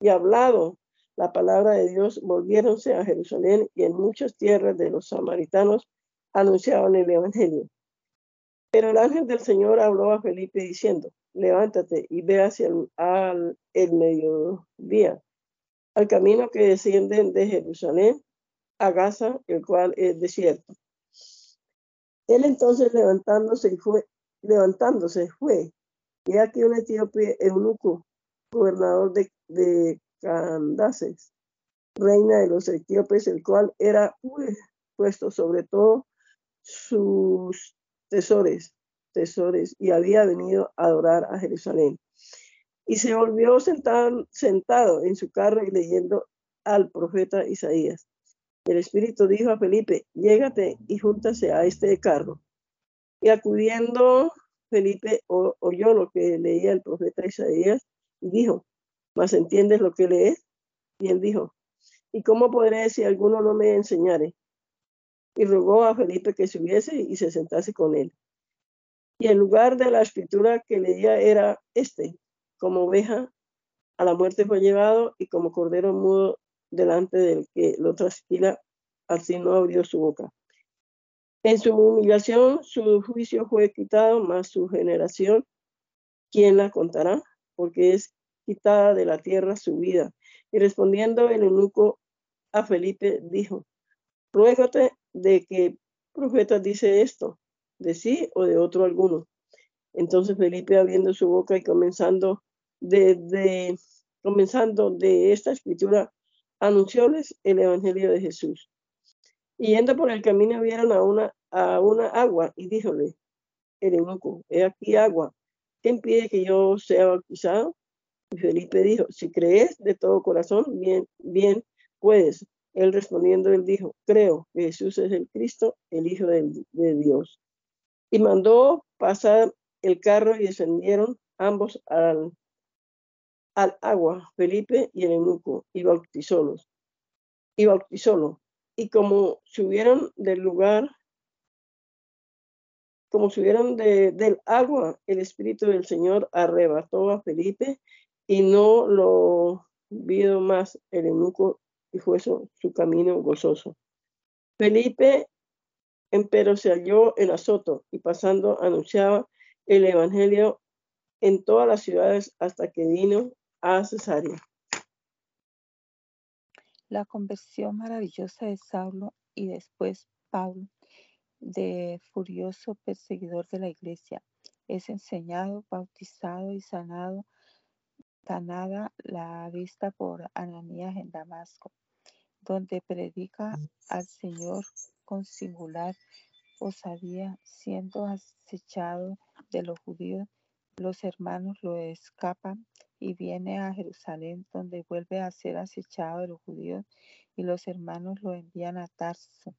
y hablado la palabra de Dios, volviéronse a Jerusalén y en muchas tierras de los samaritanos anunciaban el Evangelio. Pero el ángel del Señor habló a Felipe diciendo, levántate y ve hacia el, al, el mediodía, al camino que desciende de Jerusalén a Gaza, el cual es desierto. Él entonces levantándose y fue levantándose fue, y aquí un etíope eunuco, gobernador de, de Candaces, reina de los etíopes, el cual era pues, puesto sobre todo sus tesores, tesores, y había venido a adorar a Jerusalén. Y se volvió sentado, sentado en su carro y leyendo al profeta Isaías. El Espíritu dijo a Felipe, llégate y júntase a este carro. Y acudiendo, Felipe oyó lo que leía el profeta Isaías y dijo, ¿mas entiendes lo que lees? Y él dijo, ¿y cómo podré si alguno no me enseñare? Y rogó a Felipe que subiese y se sentase con él. Y el lugar de la escritura que leía era este, como oveja a la muerte fue llevado y como cordero mudo delante del que lo trasquila, así no abrió su boca. En su humillación su juicio fue quitado, más su generación, ¿quién la contará? Porque es quitada de la tierra su vida. Y respondiendo el eunuco a Felipe, dijo, ruégate de que profeta dice esto, de sí o de otro alguno. Entonces Felipe, abriendo su boca y comenzando de, comenzando de esta escritura, anuncióles el evangelio de Jesús. Y yendo por el camino vieron a una, a una agua y díjole, el eunuco, he aquí agua, ¿qué impide que yo sea bautizado? Y Felipe dijo, si crees de todo corazón, bien, bien puedes. Él respondiendo, él dijo, creo que Jesús es el Cristo, el Hijo de, Dios. Y mandó pasar el carro y descendieron ambos al, agua, Felipe y el eunuco, y bautizólos. Y bautizólo y como subieron del lugar, como subieron de, del agua, el Espíritu del Señor arrebató a Felipe y no lo vio más el eunuco y fue su, su camino gozoso. Felipe, empero, se halló en Azoto y pasando anunciaba el Evangelio en todas las ciudades hasta que vino a Cesarea. La conversión maravillosa de Saulo y después Pablo, de furioso perseguidor de la iglesia, es enseñado, bautizado y sanado, sanada la vista por Ananías en Damasco, donde predica al Señor con singular osadía, siendo acechado de los judíos, los hermanos lo escapan y viene a Jerusalén, donde vuelve a ser acechado de los judíos y los hermanos lo envían a Tarso.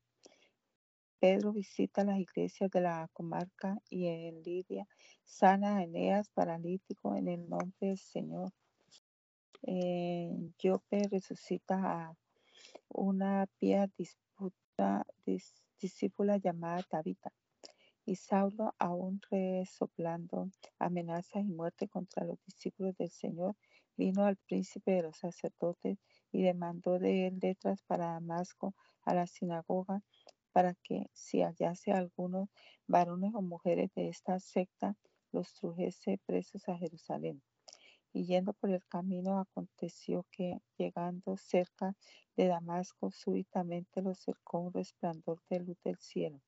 Pedro visita las iglesias de la comarca y en Lidia sana a Eneas paralítico en el nombre del Señor. En Jope resucita a una pía discípula llamada Tabita. Y Saulo, aún resoplando amenazas y muerte contra los discípulos del Señor, vino al príncipe de los sacerdotes y demandó de él letras para Damasco a la sinagoga para que si hallase algunos varones o mujeres de esta secta, los trujese presos a Jerusalén. Y yendo por el camino aconteció que, llegando cerca de Damasco, súbitamente lo cercó un resplandor de luz del cielo.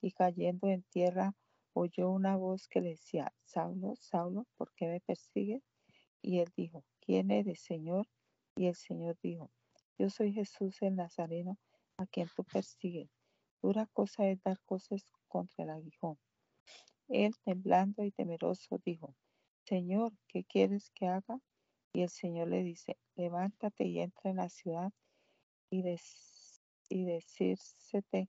Y cayendo en tierra, oyó una voz que le decía, Saulo, Saulo, ¿por qué me persigues? Y él dijo, ¿quién eres, Señor? Y el Señor dijo, yo soy Jesús el Nazareno, a quien tú persigues. Dura cosa es dar cosas contra el aguijón. Él, temblando y temeroso, dijo, Señor, ¿qué quieres que haga? Y el Señor le dice, levántate y entra en la ciudad y, y decírsete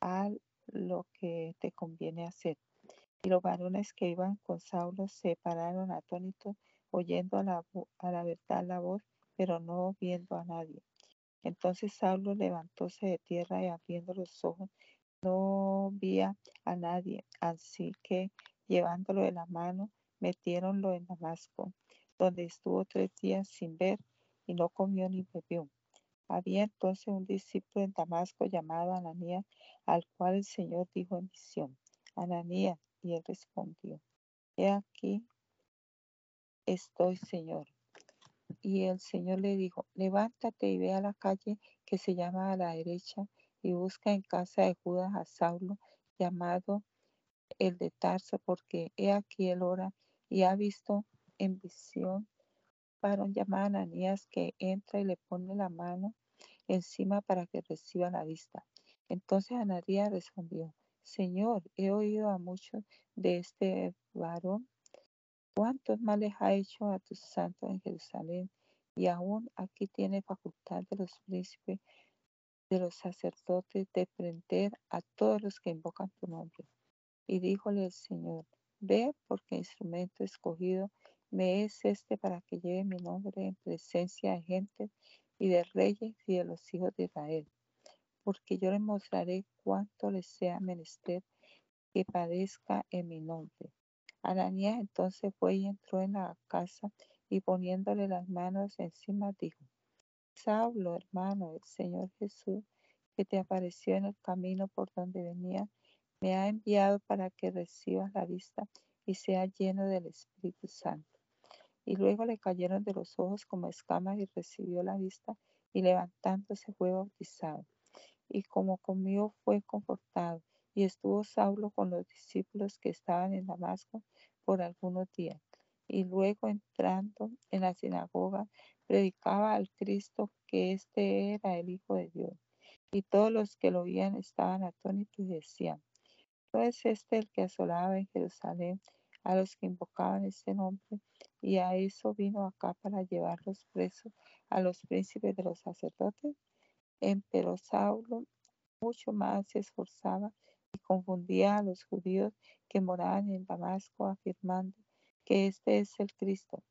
a lo que te conviene hacer. Y los varones que iban con Saulo se pararon atónitos, oyendo a la, a la verdad la voz, pero no viendo a nadie. Entonces Saulo levantóse de tierra y abriendo los ojos, no vía a nadie, así que llevándolo de la mano, metiéronlo en Damasco, donde estuvo tres días sin ver y no comió ni bebió. Había entonces un discípulo en Damasco llamado Ananías, al cual el Señor dijo en visión, Ananías, y él respondió, He aquí estoy, Señor. Y el Señor le dijo, levántate y ve a la calle que se llama a la derecha y busca en casa de Judas a Saulo, llamado el de Tarso, porque he aquí el hora y ha visto en visión varón llamado Ananías que entra y le pone la mano encima para que reciba la vista. Entonces Ananías respondió, Señor, he oído a muchos de este varón cuántos males ha hecho a tus santos en Jerusalén, y aún aquí tiene facultad de los príncipes, de los sacerdotes, de prender a todos los que invocan tu nombre. Y díjole el Señor, ve porque instrumento escogido me es este para que lleve mi nombre en presencia de gente y de reyes y de los hijos de Israel, porque yo le mostraré cuánto le sea menester que padezca en mi nombre. Ananías entonces fue y entró en la casa y poniéndole las manos encima dijo, Saulo, hermano, el Señor Jesús, que te apareció en el camino por donde venía, me ha enviado para que recibas la vista y sea lleno del Espíritu Santo. Y luego le cayeron de los ojos como escamas y recibió la vista y levantándose fue bautizado. Y como comió fue confortado y estuvo Saulo con los discípulos que estaban en Damasco por algunos días. Y luego entrando en la sinagoga, predicaba al Cristo que éste era el Hijo de Dios. Y todos los que lo oían estaban atónitos y decían, ¿no es este el que asolaba en Jerusalén a los que invocaban este nombre? Y a eso vino acá para llevarlos presos a los príncipes de los sacerdotes. Pero Saulo mucho más se esforzaba y confundía a los judíos que moraban en Damasco, afirmando que este es el Cristo.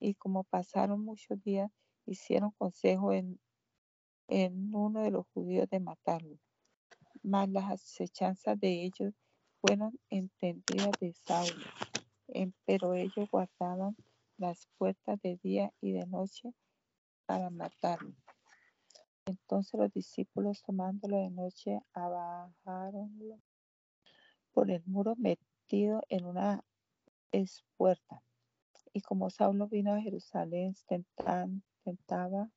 Y como pasaron muchos días, hicieron consejo en, en uno de los judíos de matarlo. Mas las acechanzas de ellos fueron entendidas de Saulo, pero ellos guardaban las puertas de día y de noche para matarlo. Entonces los discípulos tomándolo de noche abajaronlo por el muro metido en una espuerta. Y como Saulo vino a Jerusalén, tentaba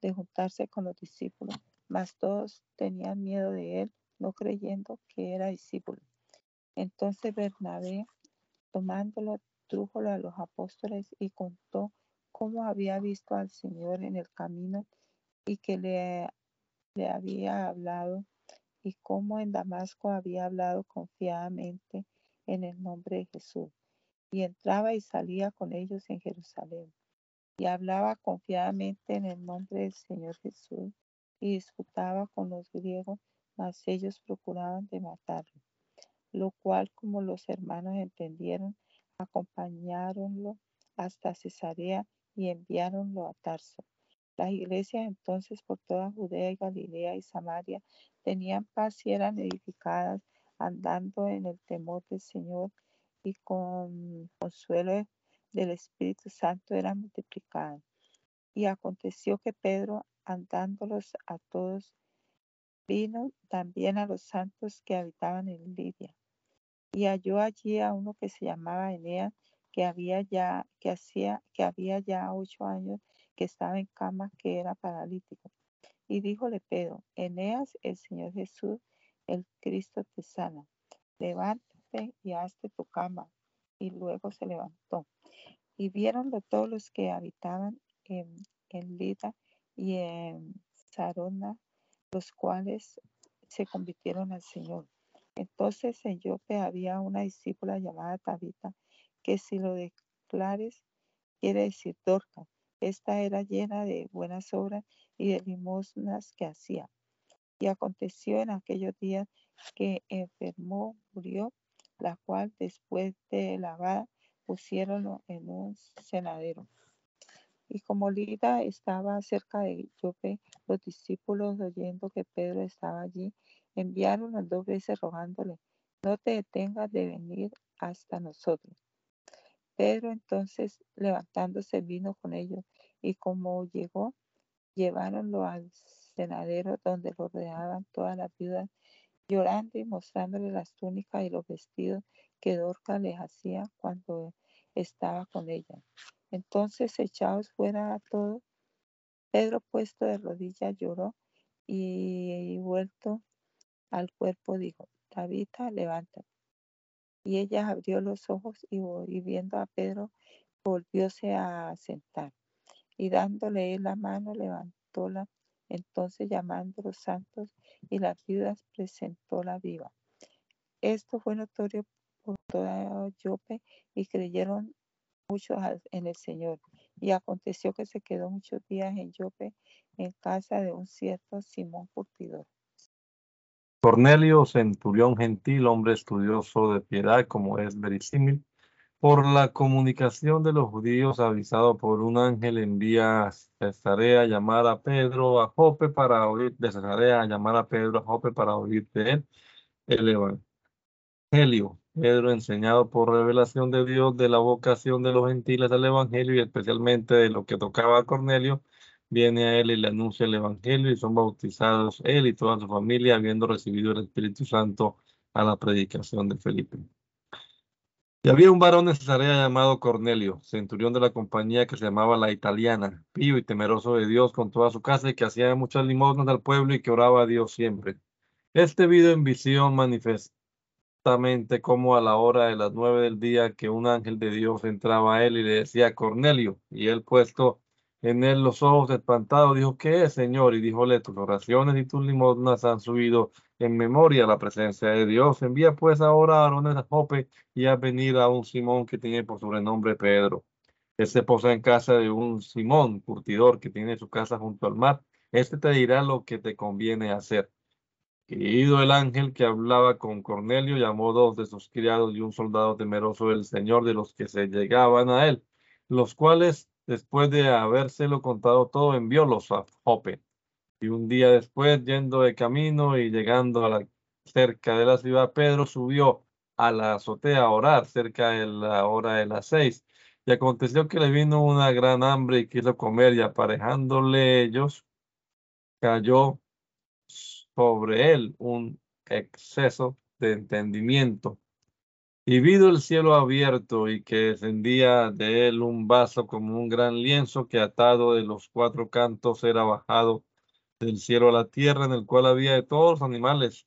de juntarse con los discípulos, mas todos tenían miedo de él, no creyendo que era discípulo. Entonces Bernabé, tomándolo, trújolo a los apóstoles y contó cómo había visto al Señor en el camino y que le, le había hablado y cómo en Damasco había hablado confiadamente en el nombre de Jesús. Y entraba y salía con ellos en Jerusalén. Y hablaba confiadamente en el nombre del Señor Jesús y disputaba con los griegos mas ellos procuraban de matarlo. Lo cual, como los hermanos entendieron, acompañáronlo hasta Cesarea y enviáronlo a Tarso. Las iglesias entonces por toda Judea y Galilea y Samaria tenían paz y eran edificadas andando en el temor del Señor y con consuelo del Espíritu Santo eran multiplicadas. Y aconteció que Pedro, andándolos a todos, vino también a los santos que habitaban en Lidia. Y halló allí a uno que se llamaba Eneas, que había ya, que hacía, que había ya ocho años que estaba en cama, que era paralítico. Y díjole Pedro, Eneas, el Señor Jesús, el Cristo te sana. Levántate y hazte tu cama. Y luego se levantó. Y vieronlo todos los que habitaban en, en Lida y en Sarona, los cuales se convirtieron al Señor. Entonces en Jope había una discípula llamada Tabita, que si lo declares, quiere decir Dorca. Esta era llena de buenas obras y de limosnas que hacía. Y aconteció en aquellos días que enfermó, murió, la cual después de lavada pusieron en un cenadero. Y como Lida estaba cerca de Jope, los discípulos, oyendo que Pedro estaba allí, enviaron dos veces rogándole, no te detengas de venir hasta nosotros. Pedro entonces, levantándose, vino con ellos, y como llegó, lleváronlo al cenadero donde lo rodeaban todas las viudas, llorando y mostrándole las túnicas y los vestidos que Dorca les hacía cuando estaba con ella. Entonces, echados fuera a todos, Pedro, puesto de rodillas, lloró y, vuelto al cuerpo, dijo, Tabita, levántate. Y ella abrió los ojos y, viendo a Pedro, volvióse a sentar. Y dándole la mano, levantóla. Entonces, llamando los santos y las viudas, presentóla viva. Esto fue notorio por toda Jope y creyeron muchos en el Señor. Y aconteció que se quedó muchos días en Jope, en casa de un cierto Simón Curtidor. Cornelio, centurión gentil, hombre estudioso de piedad, como es verisímil, por la comunicación de los judíos, avisado por un ángel, envía a Cesarea a llamar a Pedro a Jope para oír, de Cesarea a llamar a Pedro a Jope para oír de él el evangelio. Pedro, enseñado por revelación de Dios de la vocación de los gentiles al Evangelio y especialmente de lo que tocaba a Cornelio, viene a él y le anuncia el Evangelio y son bautizados él y toda su familia, habiendo recibido el Espíritu Santo a la predicación de Felipe. Y había un varón en Cesarea llamado Cornelio, centurión de la compañía que se llamaba La Italiana, pío y temeroso de Dios con toda su casa y que hacía muchas limosnas al pueblo y que oraba a Dios siempre. Este video en visión como a la hora de las nueve del día que un ángel de Dios entraba a él y le decía Cornelio, y él puesto en él los ojos espantados, dijo, ¿qué es, Señor? Y díjole, tus oraciones y tus limosnas han subido en memoria a la presencia de Dios. Envía pues ahora a Aaron a Jope y a venir a un Simón que tiene por sobrenombre Pedro. Él posa en casa de un Simón, curtidor, que tiene su casa junto al mar. Este te dirá lo que te conviene hacer. Querido el ángel que hablaba con Cornelio, llamó dos de sus criados y un soldado temeroso del Señor de los que se llegaban a él, los cuales, después de habérselo contado todo, enviólos a Jope. Y un día después, yendo de camino y llegando a la, cerca de la ciudad, Pedro subió a la azotea a orar cerca de la hora de las seis. Y aconteció que le vino una gran hambre y quiso comer, y aparejándole ellos, cayó sobre él un exceso de entendimiento. Y vido el cielo abierto y que descendía de él un vaso como un gran lienzo que atado de los cuatro cantos era bajado del cielo a la tierra, en el cual había de todos los animales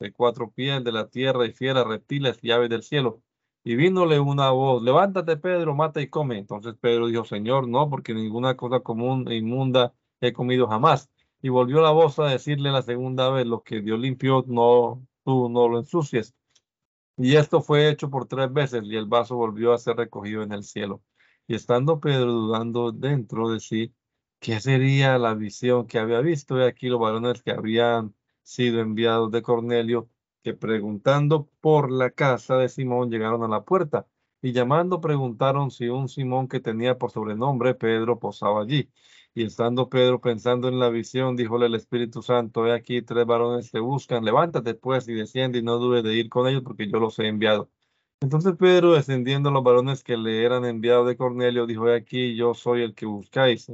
de cuatro pies de la tierra y fieras, reptiles y aves del cielo. Y vínole una voz, levántate Pedro, mata y come. Entonces Pedro dijo, Señor, no, porque ninguna cosa común e inmunda he comido jamás. Y volvió la voz a decirle la segunda vez, lo que Dios limpió, no, tú no lo ensucies. Y esto fue hecho por tres veces y el vaso volvió a ser recogido en el cielo. Y estando Pedro dudando dentro de sí, ¿qué sería la visión que había visto? Y aquí los varones que habían sido enviados de Cornelio, que preguntando por la casa de Simón llegaron a la puerta y llamando preguntaron si un Simón que tenía por sobrenombre Pedro posaba allí. Y estando Pedro pensando en la visión, díjole el Espíritu Santo, he aquí tres varones te buscan, levántate pues y desciende y no dudes de ir con ellos porque yo los he enviado. Entonces Pedro, descendiendo los varones que le eran enviados de Cornelio, dijo, he aquí yo soy el que buscáis,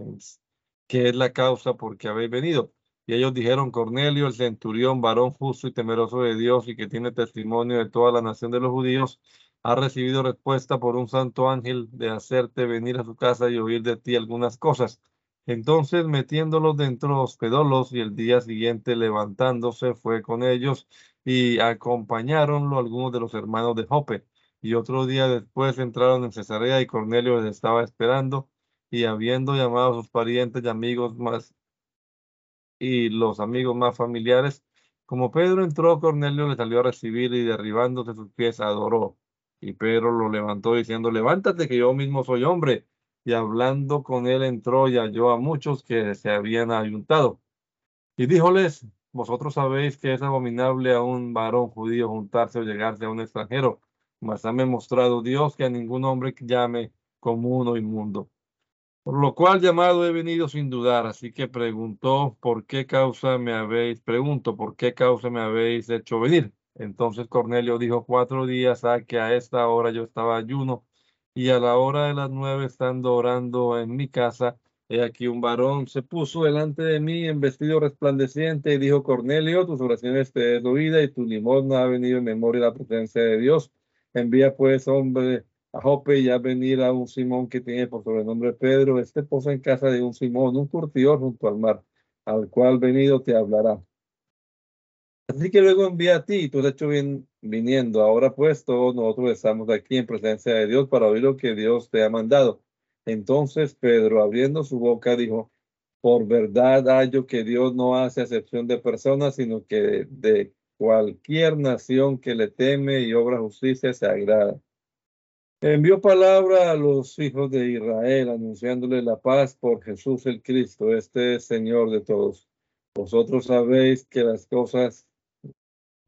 que es la causa por que habéis venido. Y ellos dijeron, Cornelio, el centurión, varón justo y temeroso de Dios y que tiene testimonio de toda la nación de los judíos, ha recibido respuesta por un santo ángel de hacerte venir a su casa y oír de ti algunas cosas. Entonces, metiéndolos dentro, hospedólos y el día siguiente levantándose fue con ellos y acompañaronlo algunos de los hermanos de Jope. Y otro día después entraron en Cesarea y Cornelio les estaba esperando y habiendo llamado a sus parientes y amigos más y los amigos más familiares, como Pedro entró, Cornelio le salió a recibir y derribándose sus pies adoró. Y Pedro lo levantó diciendo, levántate que yo mismo soy hombre. Y hablando con él entró y halló a muchos que se habían ayuntado. Y díjoles, vosotros sabéis que es abominable a un varón judío juntarse o llegarse a un extranjero, mas ha mostrado Dios que a ningún hombre llame común o inmundo. Por lo cual llamado he venido sin dudar, así que preguntó, ¿por qué causa me habéis, pregunto, ¿por qué causa me habéis hecho venir? Entonces Cornelio dijo, cuatro días a que a esta hora yo estaba ayuno y a la hora de las nueve estando orando en mi casa, he aquí un varón se puso delante de mí en vestido resplandeciente y dijo, Cornelio, tus oraciones te he oída y tu limosna ha venido en memoria de la presencia de Dios. Envía pues, hombre, a Jope y a venir a un Simón que tiene por sobrenombre Pedro, este posa en casa de un Simón, un curtidor junto al mar, al cual venido te hablará. Así que luego envía a ti, tú has hecho bien viniendo. Ahora pues todos nosotros estamos aquí en presencia de Dios para oír lo que Dios te ha mandado. Entonces Pedro, abriendo su boca, dijo, por verdad hallo que Dios no hace acepción de personas, sino que de cualquier nación que le teme y obra justicia se agrada. Envió palabra a los hijos de Israel, anunciándole la paz por Jesús el Cristo, este Señor de todos. Vosotros sabéis que las cosas,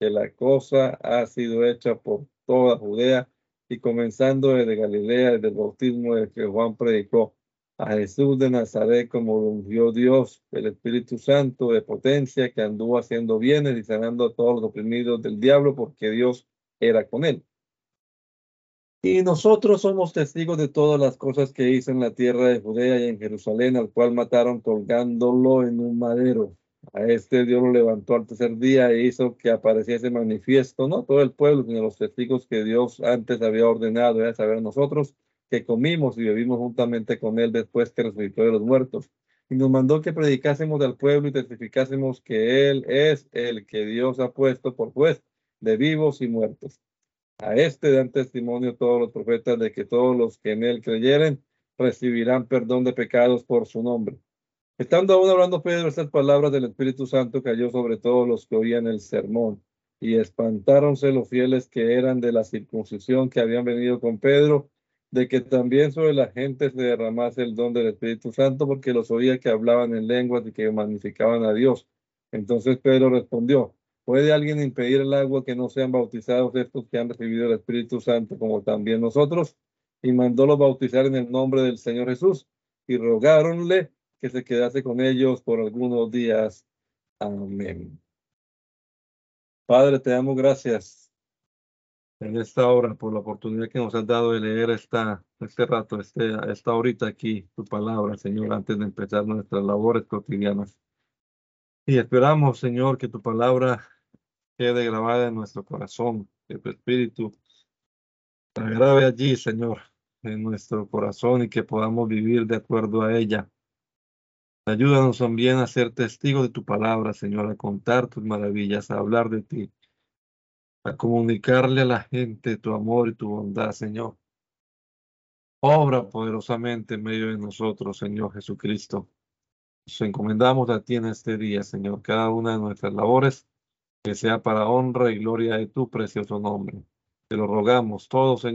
que la cosa ha sido hecha por toda Judea y comenzando desde Galilea, desde el bautismo de que Juan predicó a Jesús de Nazaret como lo Dios, el Espíritu Santo de potencia que anduvo haciendo bienes y sanando a todos los oprimidos del diablo porque Dios era con él. Y nosotros somos testigos de todas las cosas que hizo en la tierra de Judea y en Jerusalén, al cual mataron colgándolo en un madero. A este Dios lo levantó al tercer día e hizo que apareciese manifiesto, no todo el pueblo, sino los testigos que Dios antes había ordenado, a saber nosotros, que comimos y bebimos juntamente con él después que resucitó de los muertos. Y nos mandó que predicásemos al pueblo y testificásemos que él es el que Dios ha puesto por juez de vivos y muertos. A este dan testimonio todos los profetas de que todos los que en él creyeren recibirán perdón de pecados por su nombre. Estando aún hablando Pedro estas palabras del Espíritu Santo cayó sobre todos los que oían el sermón y espantáronse los fieles que eran de la circuncisión que habían venido con Pedro, de que también sobre la gente se derramase el don del Espíritu Santo, porque los oía que hablaban en lenguas y que magnificaban a Dios. Entonces Pedro respondió, ¿Puede alguien impedir el agua que no sean bautizados estos que han recibido el Espíritu Santo como también nosotros? Y mandólos bautizar en el nombre del Señor Jesús y rogáronle que se quedase con ellos por algunos días. Amén. Padre, te damos gracias en esta hora por la oportunidad que nos has dado de leer esta, este rato, este, esta horita aquí, tu palabra, Señor, antes de empezar nuestras labores cotidianas. Y esperamos, Señor, que tu palabra quede grabada en nuestro corazón, que tu espíritu la grabe allí, Señor, en nuestro corazón y que podamos vivir de acuerdo a ella. Ayúdanos también a ser testigos de tu palabra, Señor, a contar tus maravillas, a hablar de ti, a comunicarle a la gente tu amor y tu bondad, Señor. Obra poderosamente en medio de nosotros, Señor Jesucristo. Nos encomendamos a ti en este día, Señor, cada una de nuestras labores que sea para honra y gloria de tu precioso nombre. Te lo rogamos todos, Señor.